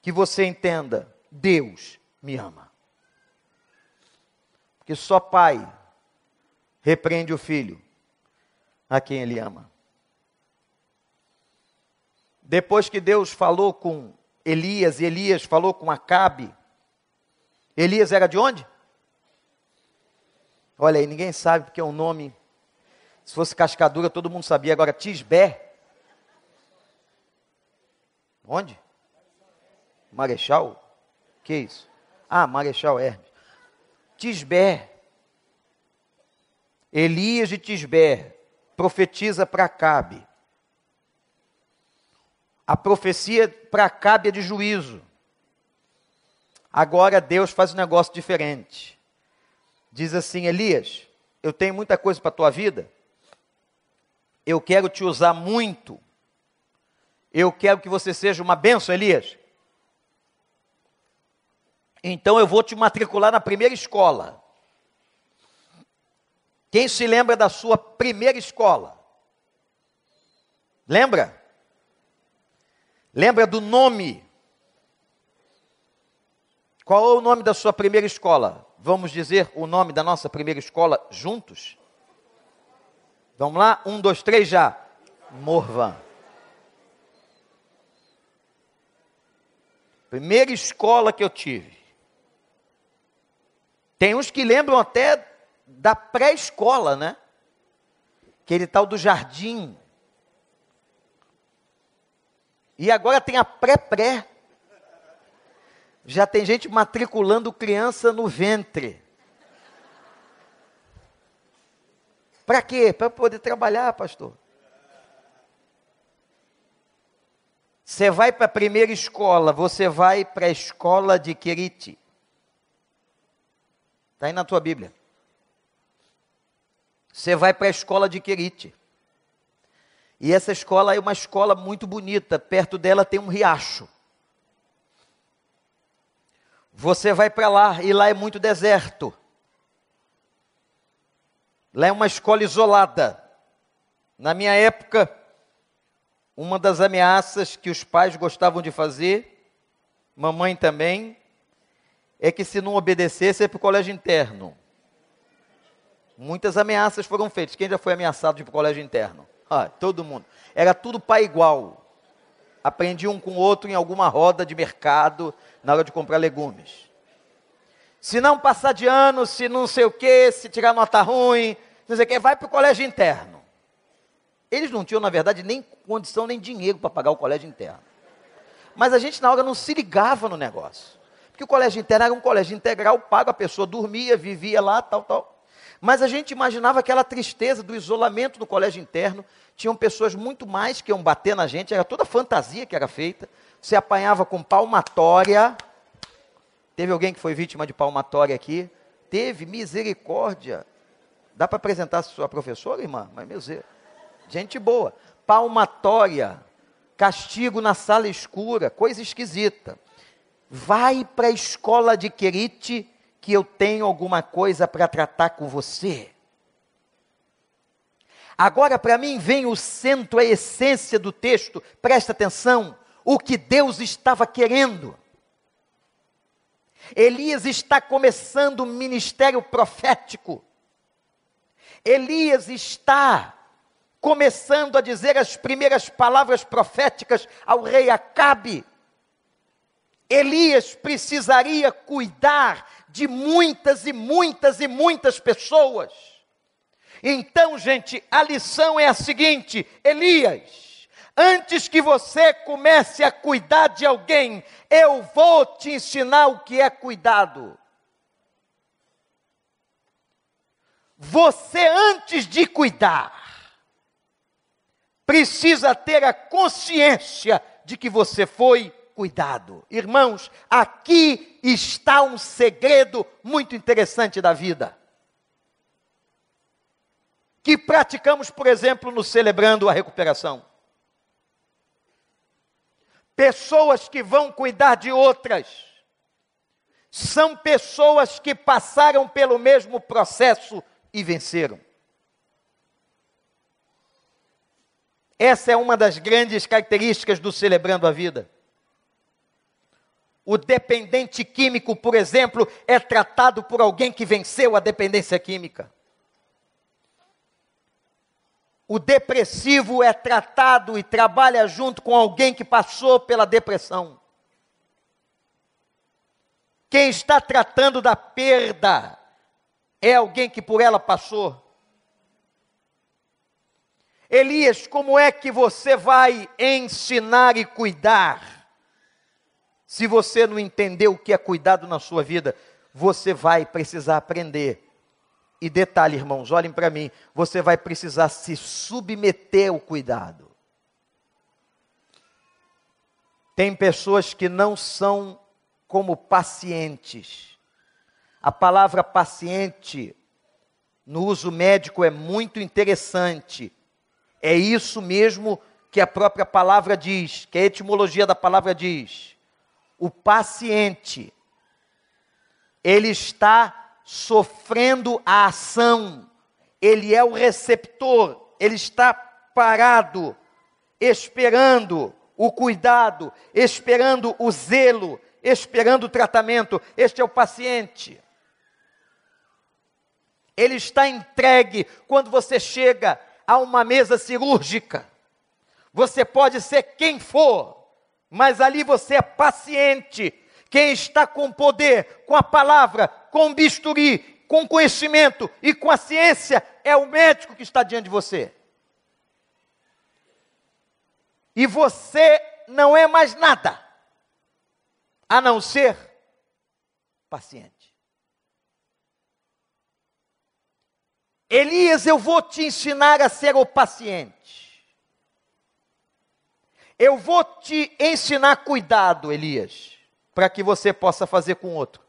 que você entenda, Deus me ama. Porque só pai repreende o filho a quem ele ama. Depois que Deus falou com Elias e Elias falou com Acabe, Elias era de onde? Olha aí, ninguém sabe porque é um nome. Se fosse cascadura, todo mundo sabia. Agora, Tisbé. Onde? Marechal? Que isso? Ah, Marechal Hermes. Tisbé. Elias de Tisbé profetiza para Cabe. A profecia para Cabe é de juízo. Agora Deus faz um negócio diferente. Diz assim: Elias, eu tenho muita coisa para a tua vida. Eu quero te usar muito. Eu quero que você seja uma benção, Elias. Então eu vou te matricular na primeira escola. Quem se lembra da sua primeira escola? Lembra? Lembra do nome? Qual é o nome da sua primeira escola? Vamos dizer o nome da nossa primeira escola juntos? Vamos lá? Um, dois, três, já. Morvan. Primeira escola que eu tive. Tem uns que lembram até da pré-escola, né? Aquele tal do jardim. E agora tem a pré-pré. Já tem gente matriculando criança no ventre. Para quê? Para poder trabalhar, pastor. Você vai para a primeira escola, você vai para a escola de Querite. Está aí na tua Bíblia. Você vai para a escola de Querite. E essa escola é uma escola muito bonita. Perto dela tem um riacho. Você vai para lá e lá é muito deserto. Lá é uma escola isolada. Na minha época, uma das ameaças que os pais gostavam de fazer, mamãe também, é que se não obedecesse é para o colégio interno. Muitas ameaças foram feitas. Quem já foi ameaçado de ir para o colégio interno? Ah, todo mundo. Era tudo pai igual. Aprendi um com o outro em alguma roda de mercado na hora de comprar legumes. Se não passar de ano, se não sei o que, se tirar nota ruim, não sei o que, vai para o colégio interno. Eles não tinham, na verdade, nem condição nem dinheiro para pagar o colégio interno. Mas a gente, na hora, não se ligava no negócio. Porque o colégio interno era um colégio integral, pago, a pessoa dormia, vivia lá, tal, tal. Mas a gente imaginava aquela tristeza do isolamento no colégio interno. Tinham pessoas muito mais que iam bater na gente, era toda fantasia que era feita. Você apanhava com palmatória. Teve alguém que foi vítima de palmatória aqui? Teve, misericórdia. Dá para apresentar a sua professora, irmã? Mas, meu Deus, gente boa. Palmatória, castigo na sala escura, coisa esquisita. Vai para a escola de Querite que eu tenho alguma coisa para tratar com você. Agora, para mim, vem o centro, a essência do texto, presta atenção, o que Deus estava querendo. Elias está começando o ministério profético. Elias está começando a dizer as primeiras palavras proféticas ao rei Acabe. Elias precisaria cuidar de muitas e muitas e muitas pessoas. Então, gente, a lição é a seguinte: Elias, antes que você comece a cuidar de alguém, eu vou te ensinar o que é cuidado. Você, antes de cuidar, precisa ter a consciência de que você foi cuidado. Irmãos, aqui está um segredo muito interessante da vida. Que praticamos, por exemplo, no celebrando a recuperação. Pessoas que vão cuidar de outras são pessoas que passaram pelo mesmo processo e venceram. Essa é uma das grandes características do celebrando a vida. O dependente químico, por exemplo, é tratado por alguém que venceu a dependência química. O depressivo é tratado e trabalha junto com alguém que passou pela depressão. Quem está tratando da perda é alguém que por ela passou. Elias, como é que você vai ensinar e cuidar se você não entender o que é cuidado na sua vida, você vai precisar aprender. E detalhe, irmãos, olhem para mim, você vai precisar se submeter ao cuidado. Tem pessoas que não são como pacientes. A palavra paciente no uso médico é muito interessante. É isso mesmo que a própria palavra diz, que a etimologia da palavra diz o paciente, ele está sofrendo a ação, ele é o receptor, ele está parado, esperando o cuidado, esperando o zelo, esperando o tratamento. Este é o paciente. Ele está entregue quando você chega a uma mesa cirúrgica. Você pode ser quem for, mas ali você é paciente. Quem está com poder, com a palavra, com bisturi, com conhecimento e com a ciência é o médico que está diante de você. E você não é mais nada a não ser paciente. Elias, eu vou te ensinar a ser o paciente. Eu vou te ensinar cuidado, Elias, para que você possa fazer com outro.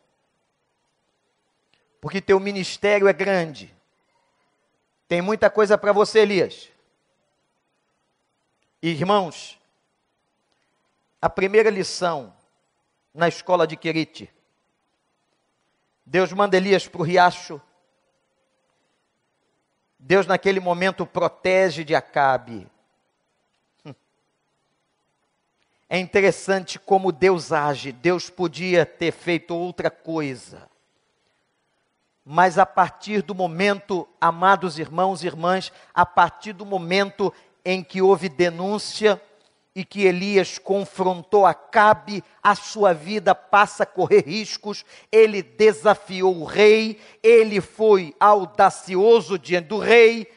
Porque teu ministério é grande. Tem muita coisa para você, Elias. Irmãos, a primeira lição na escola de Querite. Deus manda Elias para o riacho. Deus, naquele momento, protege de Acabe. É interessante como Deus age. Deus podia ter feito outra coisa. Mas a partir do momento, amados irmãos e irmãs, a partir do momento em que houve denúncia e que Elias confrontou Acabe, a sua vida passa a correr riscos. Ele desafiou o rei, ele foi audacioso diante do rei,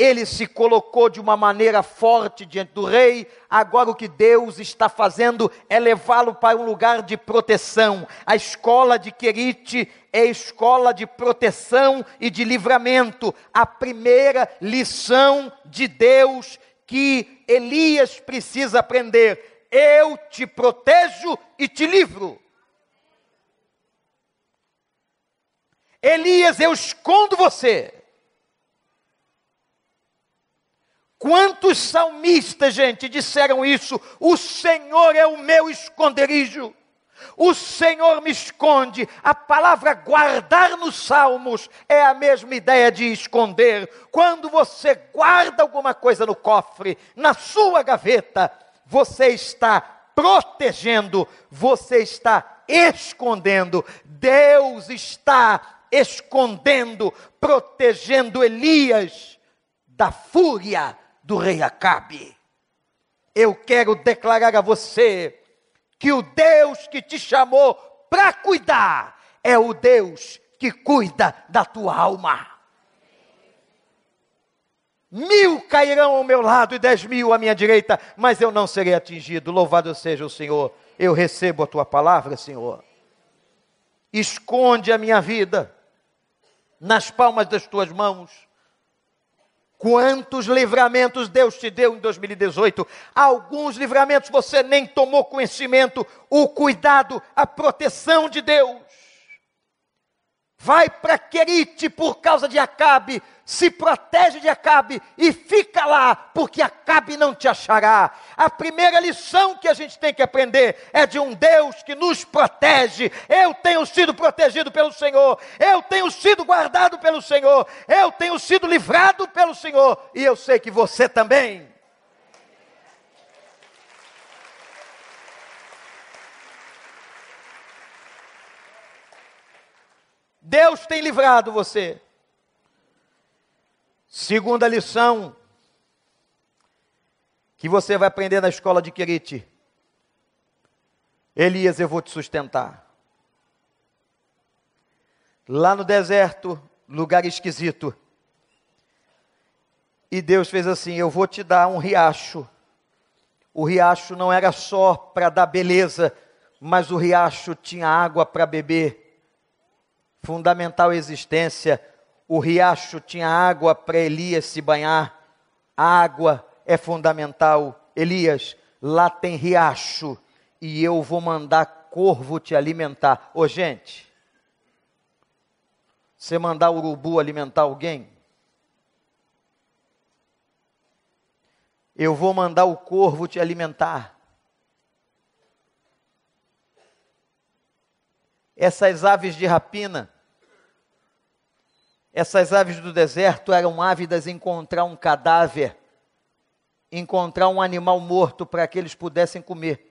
ele se colocou de uma maneira forte diante do rei. Agora, o que Deus está fazendo é levá-lo para um lugar de proteção. A escola de Querite é escola de proteção e de livramento. A primeira lição de Deus que Elias precisa aprender: eu te protejo e te livro. Elias, eu escondo você. Quantos salmistas, gente, disseram isso? O Senhor é o meu esconderijo. O Senhor me esconde. A palavra guardar nos Salmos é a mesma ideia de esconder. Quando você guarda alguma coisa no cofre, na sua gaveta, você está protegendo, você está escondendo. Deus está escondendo, protegendo Elias da fúria do rei Acabe. Eu quero declarar a você que o Deus que te chamou para cuidar é o Deus que cuida da tua alma. Mil cairão ao meu lado e dez mil à minha direita, mas eu não serei atingido. Louvado seja o Senhor. Eu recebo a tua palavra, Senhor. Esconde a minha vida nas palmas das tuas mãos Quantos livramentos Deus te deu em 2018? Alguns livramentos você nem tomou conhecimento, o cuidado, a proteção de Deus vai para Querite por causa de Acabe, se protege de Acabe e fica lá, porque Acabe não te achará. A primeira lição que a gente tem que aprender é de um Deus que nos protege. Eu tenho sido protegido pelo Senhor, eu tenho sido guardado pelo Senhor, eu tenho sido livrado pelo Senhor, e eu sei que você também. Deus tem livrado você. Segunda lição que você vai aprender na escola de Querite. Elias, eu vou te sustentar. Lá no deserto, lugar esquisito. E Deus fez assim: Eu vou te dar um riacho. O riacho não era só para dar beleza, mas o riacho tinha água para beber fundamental existência. O riacho tinha água para Elias se banhar. A água é fundamental. Elias, lá tem riacho e eu vou mandar corvo te alimentar. Ô gente, você mandar urubu alimentar alguém? Eu vou mandar o corvo te alimentar. Essas aves de rapina, essas aves do deserto eram ávidas em encontrar um cadáver, encontrar um animal morto para que eles pudessem comer.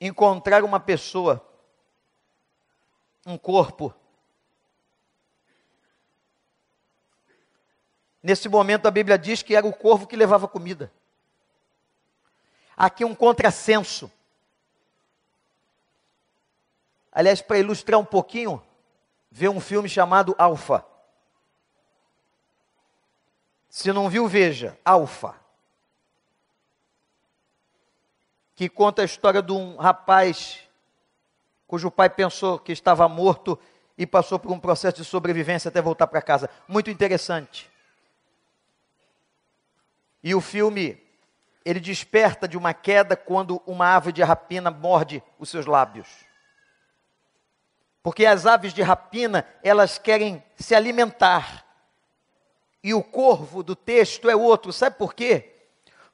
Encontrar uma pessoa, um corpo. Nesse momento a Bíblia diz que era o corvo que levava comida. Aqui um contrassenso. Aliás, para ilustrar um pouquinho, vê um filme chamado Alfa. Se não viu, veja, Alfa. Que conta a história de um rapaz cujo pai pensou que estava morto e passou por um processo de sobrevivência até voltar para casa. Muito interessante. E o filme, ele desperta de uma queda quando uma ave de rapina morde os seus lábios. Porque as aves de rapina, elas querem se alimentar. E o corvo do texto é outro, sabe por quê?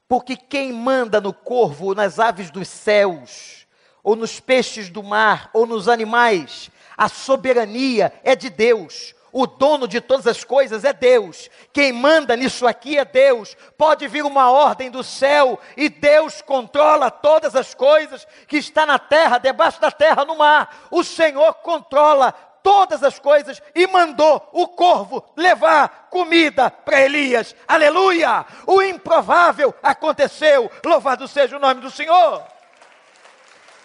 Porque quem manda no corvo, nas aves dos céus, ou nos peixes do mar, ou nos animais, A soberania é de Deus. O dono de todas as coisas é Deus. Quem manda nisso aqui é Deus. Pode vir uma ordem do céu e Deus controla todas as coisas que está na terra, debaixo da terra, no mar. O Senhor controla todas as coisas e mandou o corvo levar comida para Elias. Aleluia! O improvável aconteceu. Louvado seja o nome do Senhor.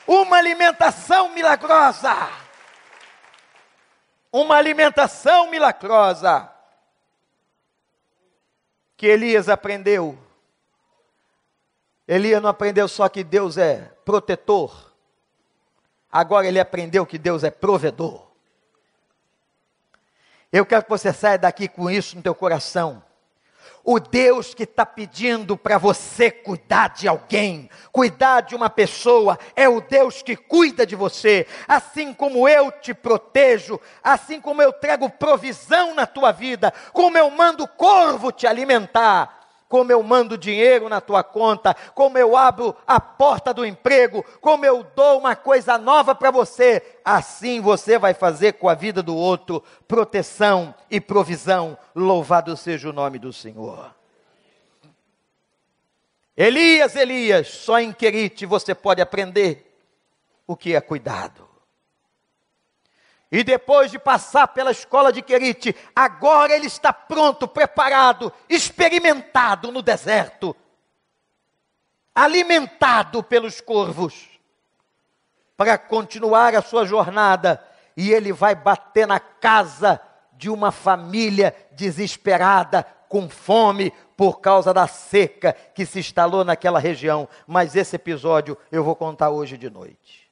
Uma alimentação milagrosa. Uma alimentação milagrosa. Que Elias aprendeu. Elias não aprendeu só que Deus é protetor. Agora ele aprendeu que Deus é provedor. Eu quero que você saia daqui com isso no teu coração. O Deus que está pedindo para você cuidar de alguém, cuidar de uma pessoa, é o Deus que cuida de você. Assim como eu te protejo, assim como eu trago provisão na tua vida, como eu mando corvo te alimentar, como eu mando dinheiro na tua conta, como eu abro a porta do emprego, como eu dou uma coisa nova para você, assim você vai fazer com a vida do outro proteção e provisão. Louvado seja o nome do Senhor. Elias, Elias, só em Querite você pode aprender o que é cuidado. E depois de passar pela escola de Querite, agora ele está pronto, preparado, experimentado no deserto, alimentado pelos corvos, para continuar a sua jornada. E ele vai bater na casa de uma família desesperada, com fome, por causa da seca que se instalou naquela região. Mas esse episódio eu vou contar hoje de noite.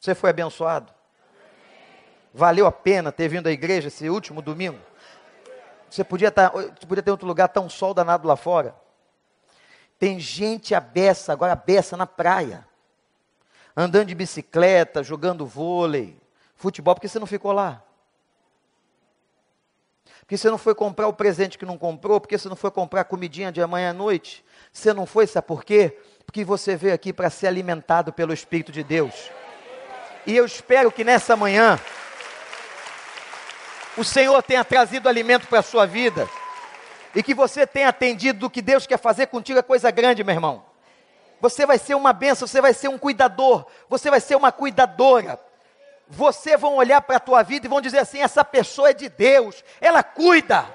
Você foi abençoado? Valeu a pena ter vindo à igreja esse último domingo? Você podia, tá, podia ter outro lugar tão sol danado lá fora. Tem gente abessa, agora abessa na praia. Andando de bicicleta, jogando vôlei, futebol, porque você não ficou lá? Porque você não foi comprar o presente que não comprou, porque você não foi comprar a comidinha de amanhã à noite. Você não foi, sabe por quê? Porque você veio aqui para ser alimentado pelo Espírito de Deus. E eu espero que nessa manhã o Senhor tenha trazido alimento para a sua vida e que você tenha atendido do que Deus quer fazer contigo é coisa grande, meu irmão. Você vai ser uma benção, você vai ser um cuidador, você vai ser uma cuidadora. Você vão olhar para a tua vida e vão dizer assim: essa pessoa é de Deus, ela cuida,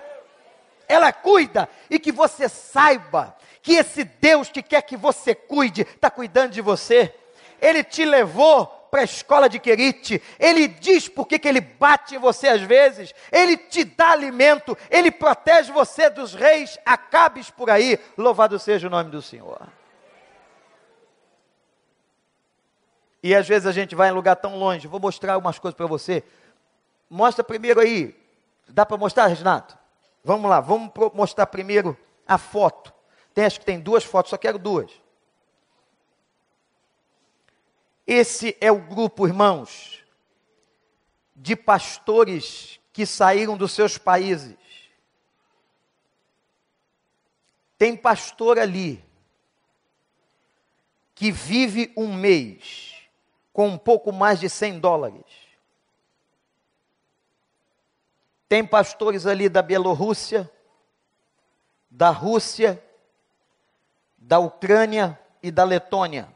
ela cuida, e que você saiba que esse Deus que quer que você cuide, está cuidando de você. Ele te levou para a escola de Querite, ele diz por que ele bate em você às vezes, ele te dá alimento, ele protege você dos reis acabes por aí. Louvado seja o nome do Senhor. E às vezes a gente vai em lugar tão longe. Vou mostrar algumas coisas para você. Mostra primeiro aí. Dá para mostrar, Renato? Vamos lá, vamos mostrar primeiro a foto. Tem, acho que tem duas fotos, só quero duas. Esse é o grupo, irmãos, de pastores que saíram dos seus países. Tem pastor ali que vive um mês com um pouco mais de 100 dólares. Tem pastores ali da Bielorrússia, da Rússia, da Ucrânia e da Letônia.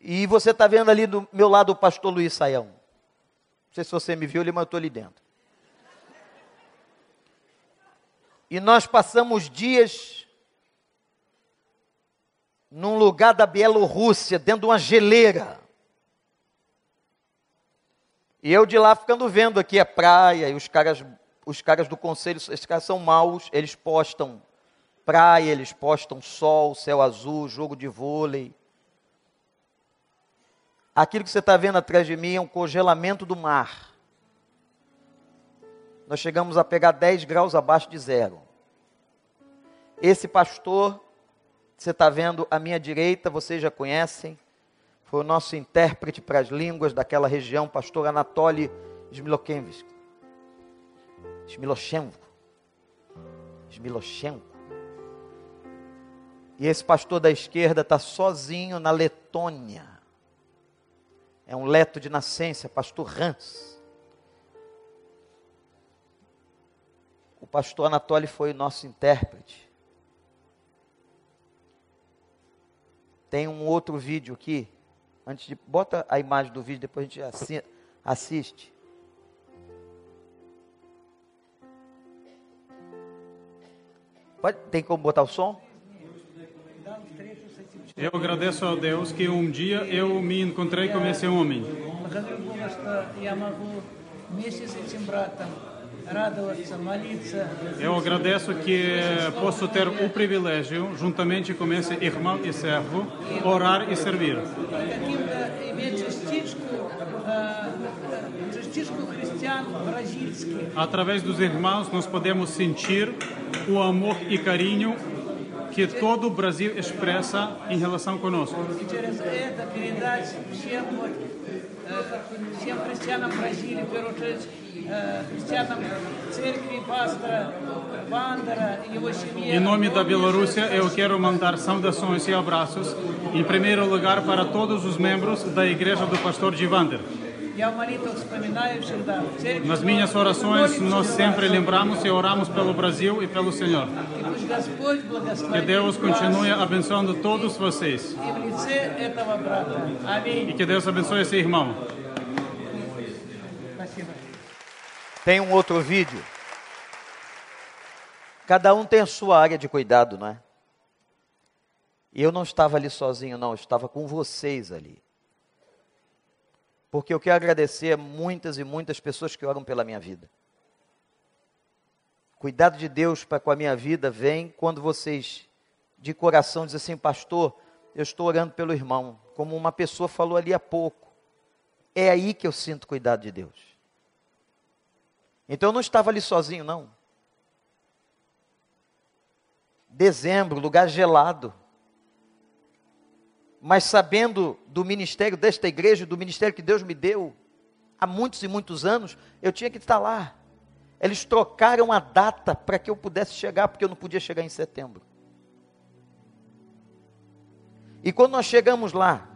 E você está vendo ali do meu lado o pastor Luiz Saião. Não sei se você me viu eu estou ali dentro. E nós passamos dias num lugar da Bielorrússia, dentro de uma geleira. E eu de lá ficando vendo aqui a praia, e os caras, os caras do conselho, esses caras são maus, eles postam praia, eles postam sol, céu azul, jogo de vôlei. Aquilo que você está vendo atrás de mim é um congelamento do mar. Nós chegamos a pegar 10 graus abaixo de zero. Esse pastor, você está vendo à minha direita, vocês já conhecem, foi o nosso intérprete para as línguas daquela região, pastor Anatoly Smilokevich. Smiloshenko. Smiloshenko. E esse pastor da esquerda está sozinho na Letônia É um leto de nascença, pastor Hans. O pastor Anatoly foi nosso intérprete. Tem um outro vídeo aqui. Antes de. Bota a imagem do vídeo, depois a gente assiste. Pode, tem como botar o som? Eu agradeço a Deus que um dia eu me encontrei com esse homem. Eu agradeço que posso ter o privilégio, juntamente com esse irmão e servo, orar e servir. Através dos irmãos, nós podemos sentir o amor e carinho que todo o Brasil expressa em relação conosco. Em nome da Bielorrússia, eu quero mandar saudações e abraços, em primeiro lugar, para todos os membros da Igreja do Pastor Givander. Nas minhas orações, nós sempre lembramos e oramos pelo Brasil e pelo Senhor. Que Deus continue abençoando todos vocês. E que Deus abençoe esse irmão. Tem um outro vídeo. Cada um tem a sua área de cuidado, não é? E eu não estava ali sozinho, não, eu estava com vocês ali porque eu quero agradecer a muitas e muitas pessoas que oram pela minha vida. Cuidado de Deus para com a minha vida vem quando vocês, de coração, dizem assim, pastor, eu estou orando pelo irmão, como uma pessoa falou ali há pouco. É aí que eu sinto cuidado de Deus. Então eu não estava ali sozinho, não. Dezembro, lugar gelado mas sabendo do ministério desta igreja, do ministério que Deus me deu há muitos e muitos anos, eu tinha que estar lá. Eles trocaram a data para que eu pudesse chegar, porque eu não podia chegar em setembro. E quando nós chegamos lá,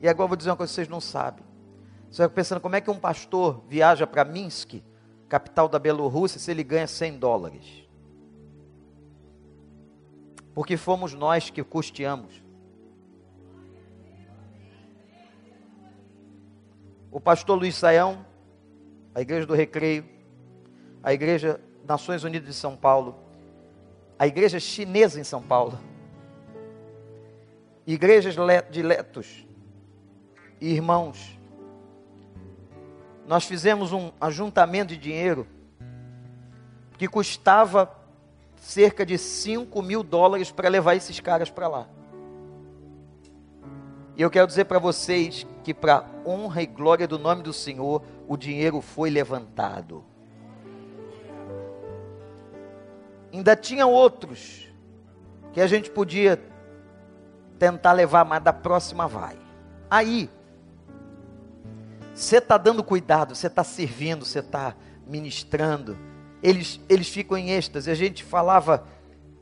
e agora eu vou dizer uma coisa que vocês não sabem. Você vai pensando como é que um pastor viaja para Minsk, capital da Bielorrússia, se ele ganha 100 dólares. Porque fomos nós que custeamos. O pastor Luiz Saião, a Igreja do Recreio, a Igreja Nações Unidas de São Paulo, a Igreja Chinesa em São Paulo, igrejas de letos irmãos. Nós fizemos um ajuntamento de dinheiro que custava cerca de 5 mil dólares para levar esses caras para lá. E eu quero dizer para vocês que, para honra e glória do nome do Senhor, o dinheiro foi levantado. Ainda tinha outros que a gente podia tentar levar, mas da próxima vai. Aí, você está dando cuidado, você está servindo, você está ministrando. Eles, eles ficam em êxtase. A gente falava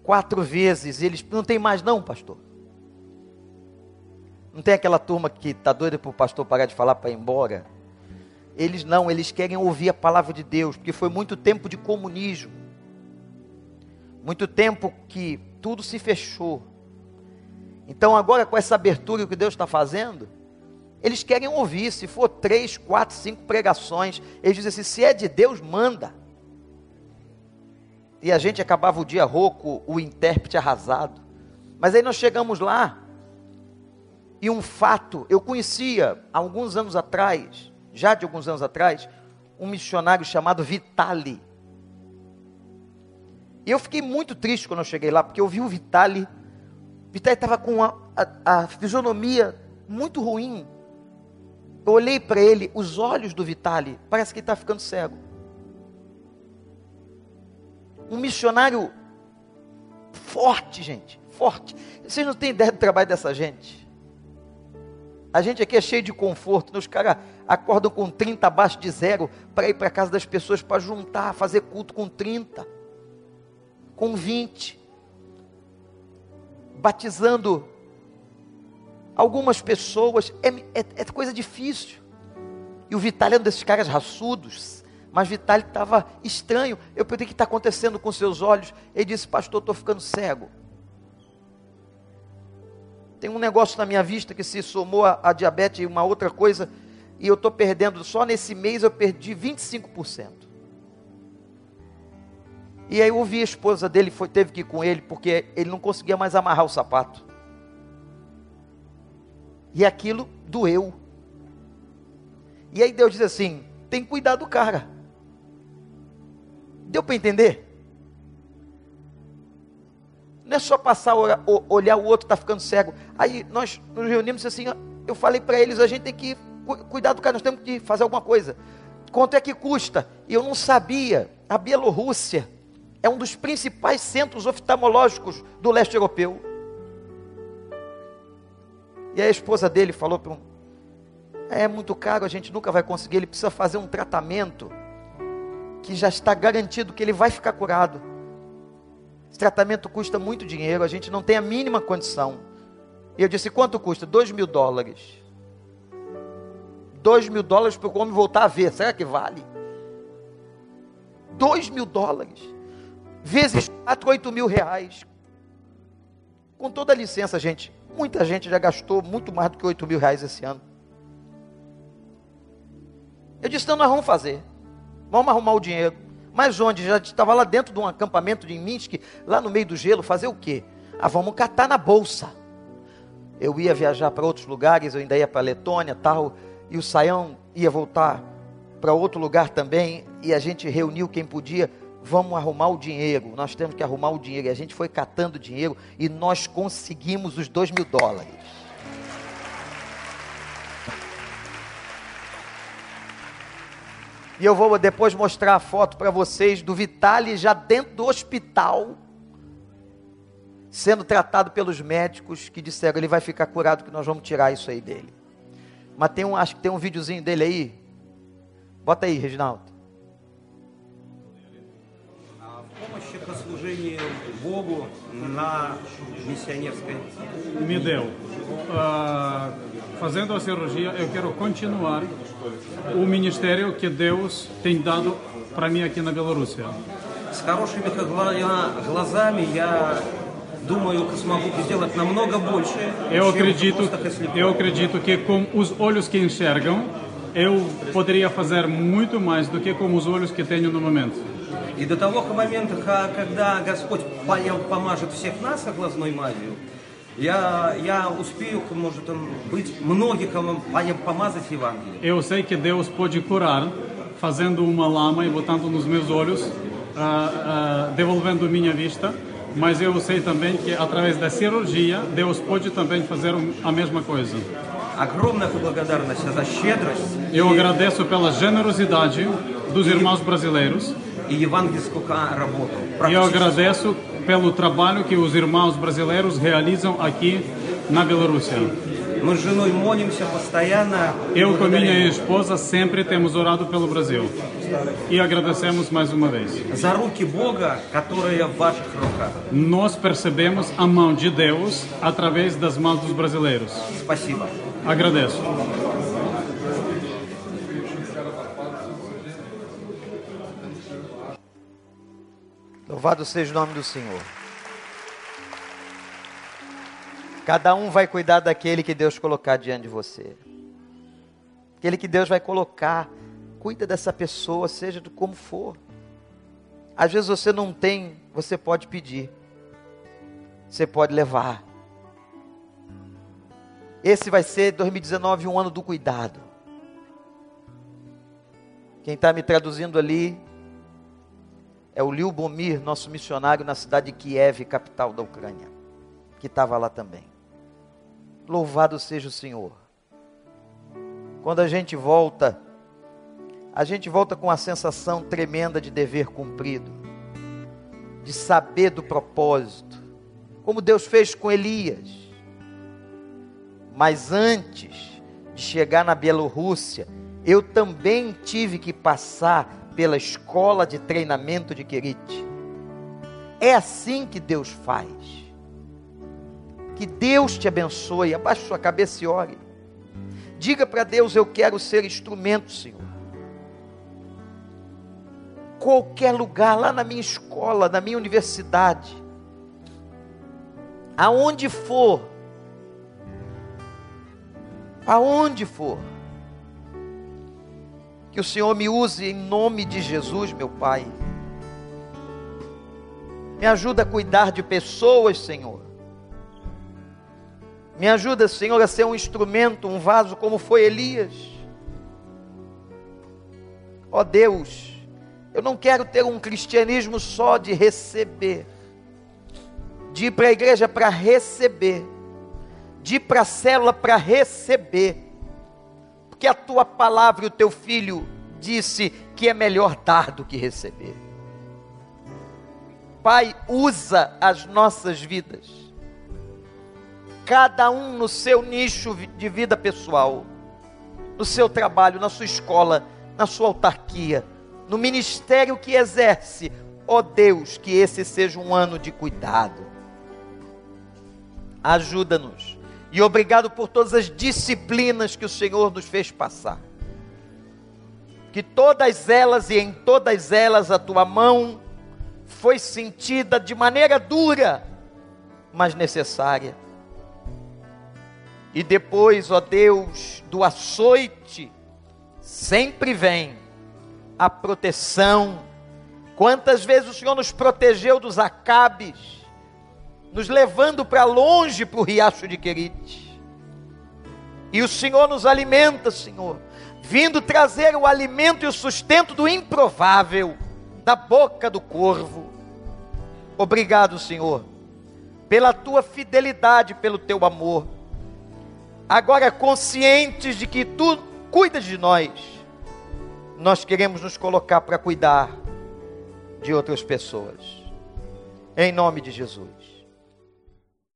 quatro vezes, eles não tem mais não, pastor. Não tem aquela turma que está doida para o pastor parar de falar para ir embora? Eles não, eles querem ouvir a palavra de Deus, porque foi muito tempo de comunismo. Muito tempo que tudo se fechou. Então agora com essa abertura que Deus está fazendo, eles querem ouvir, se for três, quatro, cinco pregações, eles dizem assim, se é de Deus, manda. E a gente acabava o dia rouco, o intérprete arrasado. Mas aí nós chegamos lá, e um fato, eu conhecia alguns anos atrás, já de alguns anos atrás, um missionário chamado Vitali. E eu fiquei muito triste quando eu cheguei lá, porque eu vi o Vitali. Vitali estava com a, a, a, fisionomia muito ruim. Eu olhei para ele, os olhos do Vitali, parece que ele está ficando cego. Um missionário forte, gente, forte. Vocês não têm ideia do trabalho dessa gente. A gente aqui é cheio de conforto. Né? Os caras acordam com 30 abaixo de zero para ir para casa das pessoas para juntar, fazer culto com 30, com 20, batizando Algumas pessoas, é, é, é coisa difícil. E o Vitali é um desses caras raçudos, mas Vitali estava estranho. Eu perguntei o que está acontecendo com seus olhos. Ele disse, pastor, estou ficando cego. Tem um negócio na minha vista que se somou a, a diabetes e uma outra coisa, e eu estou perdendo, só nesse mês eu perdi 25%. E aí eu ouvi a esposa dele, foi, teve que ir com ele, porque ele não conseguia mais amarrar o sapato. E aquilo doeu. E aí Deus diz assim: tem cuidar do cara. Deu para entender? Não é só passar, olhar o outro está ficando cego. Aí nós nos reunimos assim, eu falei para eles, a gente tem que cuidar do cara, nós temos que fazer alguma coisa. Quanto é que custa? E eu não sabia. A Bielorrússia é um dos principais centros oftalmológicos do leste europeu. E a esposa dele falou para um: É muito caro, a gente nunca vai conseguir. Ele precisa fazer um tratamento que já está garantido que ele vai ficar curado. Esse tratamento custa muito dinheiro, a gente não tem a mínima condição. E eu disse: Quanto custa? Dois mil dólares. Dois mil dólares para o homem voltar a ver, será que vale? Dois mil dólares. Vezes quatro, oito mil reais. Com toda a licença, gente, muita gente já gastou muito mais do que oito mil reais esse ano. Eu disse, então nós vamos fazer. Vamos arrumar o dinheiro. Mas onde? Já estava lá dentro de um acampamento de Minsk, lá no meio do gelo, fazer o quê? Ah, vamos catar na bolsa. Eu ia viajar para outros lugares, eu ainda ia para Letônia, tal, e o Saião ia voltar para outro lugar também, e a gente reuniu quem podia, vamos arrumar o dinheiro, nós temos que arrumar o dinheiro, e a gente foi catando dinheiro, e nós conseguimos os dois mil dólares. E eu vou depois mostrar a foto para vocês do Vitali já dentro do hospital, sendo tratado pelos médicos que disseram ele vai ficar curado que nós vamos tirar isso aí dele. Mas tem um, acho que tem um videozinho dele aí. Bota aí, Reginaldo. Me deu. Uh, fazendo a cirurgia, eu quero continuar o ministério que Deus tem dado para mim aqui na Bielorrússia. С хорошими глазами я думаю, смогу сделать намного больше. Eu acredito, eu acredito que com os olhos que enxergam, eu poderia fazer muito mais do que com os olhos que tenho no momento. И до того момента, когда Господь помажет всех нас глазной мазью, я, я успею, может быть, многих помазать Евангелие. Eu sei que Deus pode curar fazendo uma lama e botando nos meus olhos, uh, uh, devolvendo minha vista mas eu sei também que através da cirurgia Deus pode também fazer a mesma coisa. Eu agradeço pela generosidade dos irmãos brasileiros. E eu agradeço pelo trabalho que os irmãos brasileiros realizam aqui na Bielorrússia. Eu com minha esposa sempre temos orado pelo Brasil. E agradecemos mais uma vez. Nós percebemos a mão de Deus através das mãos dos brasileiros. Agradeço. Louvado seja o nome do Senhor. Cada um vai cuidar daquele que Deus colocar diante de você. Aquele que Deus vai colocar. Cuida dessa pessoa, seja de como for. Às vezes você não tem, você pode pedir. Você pode levar. Esse vai ser 2019 um ano do cuidado. Quem está me traduzindo ali é o Liu Bomir, nosso missionário na cidade de Kiev, capital da Ucrânia, que estava lá também. Louvado seja o Senhor. Quando a gente volta, a gente volta com a sensação tremenda de dever cumprido, de saber do propósito, como Deus fez com Elias. Mas antes de chegar na Bielorrússia, eu também tive que passar pela escola de treinamento de Querite. É assim que Deus faz. Que Deus te abençoe. Abaixe sua cabeça e ore. Diga para Deus: Eu quero ser instrumento, Senhor. Qualquer lugar, lá na minha escola, na minha universidade, aonde for, aonde for, que o Senhor me use em nome de Jesus, meu Pai. Me ajuda a cuidar de pessoas, Senhor. Me ajuda, Senhor, a ser um instrumento, um vaso, como foi Elias. Ó oh Deus, eu não quero ter um cristianismo só de receber, de ir para a igreja para receber, de ir para a célula para receber, porque a tua palavra e o teu filho disse que é melhor dar do que receber. Pai, usa as nossas vidas, cada um no seu nicho de vida pessoal, no seu trabalho, na sua escola, na sua autarquia, no ministério que exerce. Ó oh Deus, que esse seja um ano de cuidado. Ajuda-nos. E obrigado por todas as disciplinas que o Senhor nos fez passar. Que todas elas e em todas elas a tua mão foi sentida de maneira dura, mas necessária. E depois, ó Deus, do açoite, sempre vem a proteção. Quantas vezes o Senhor nos protegeu dos acabes, nos levando para longe para o riacho de Querite. E o Senhor nos alimenta, Senhor, vindo trazer o alimento e o sustento do improvável da boca do corvo. Obrigado, Senhor, pela tua fidelidade, pelo teu amor. Agora, conscientes de que tu cuidas de nós, nós queremos nos colocar para cuidar de outras pessoas. Em nome de Jesus.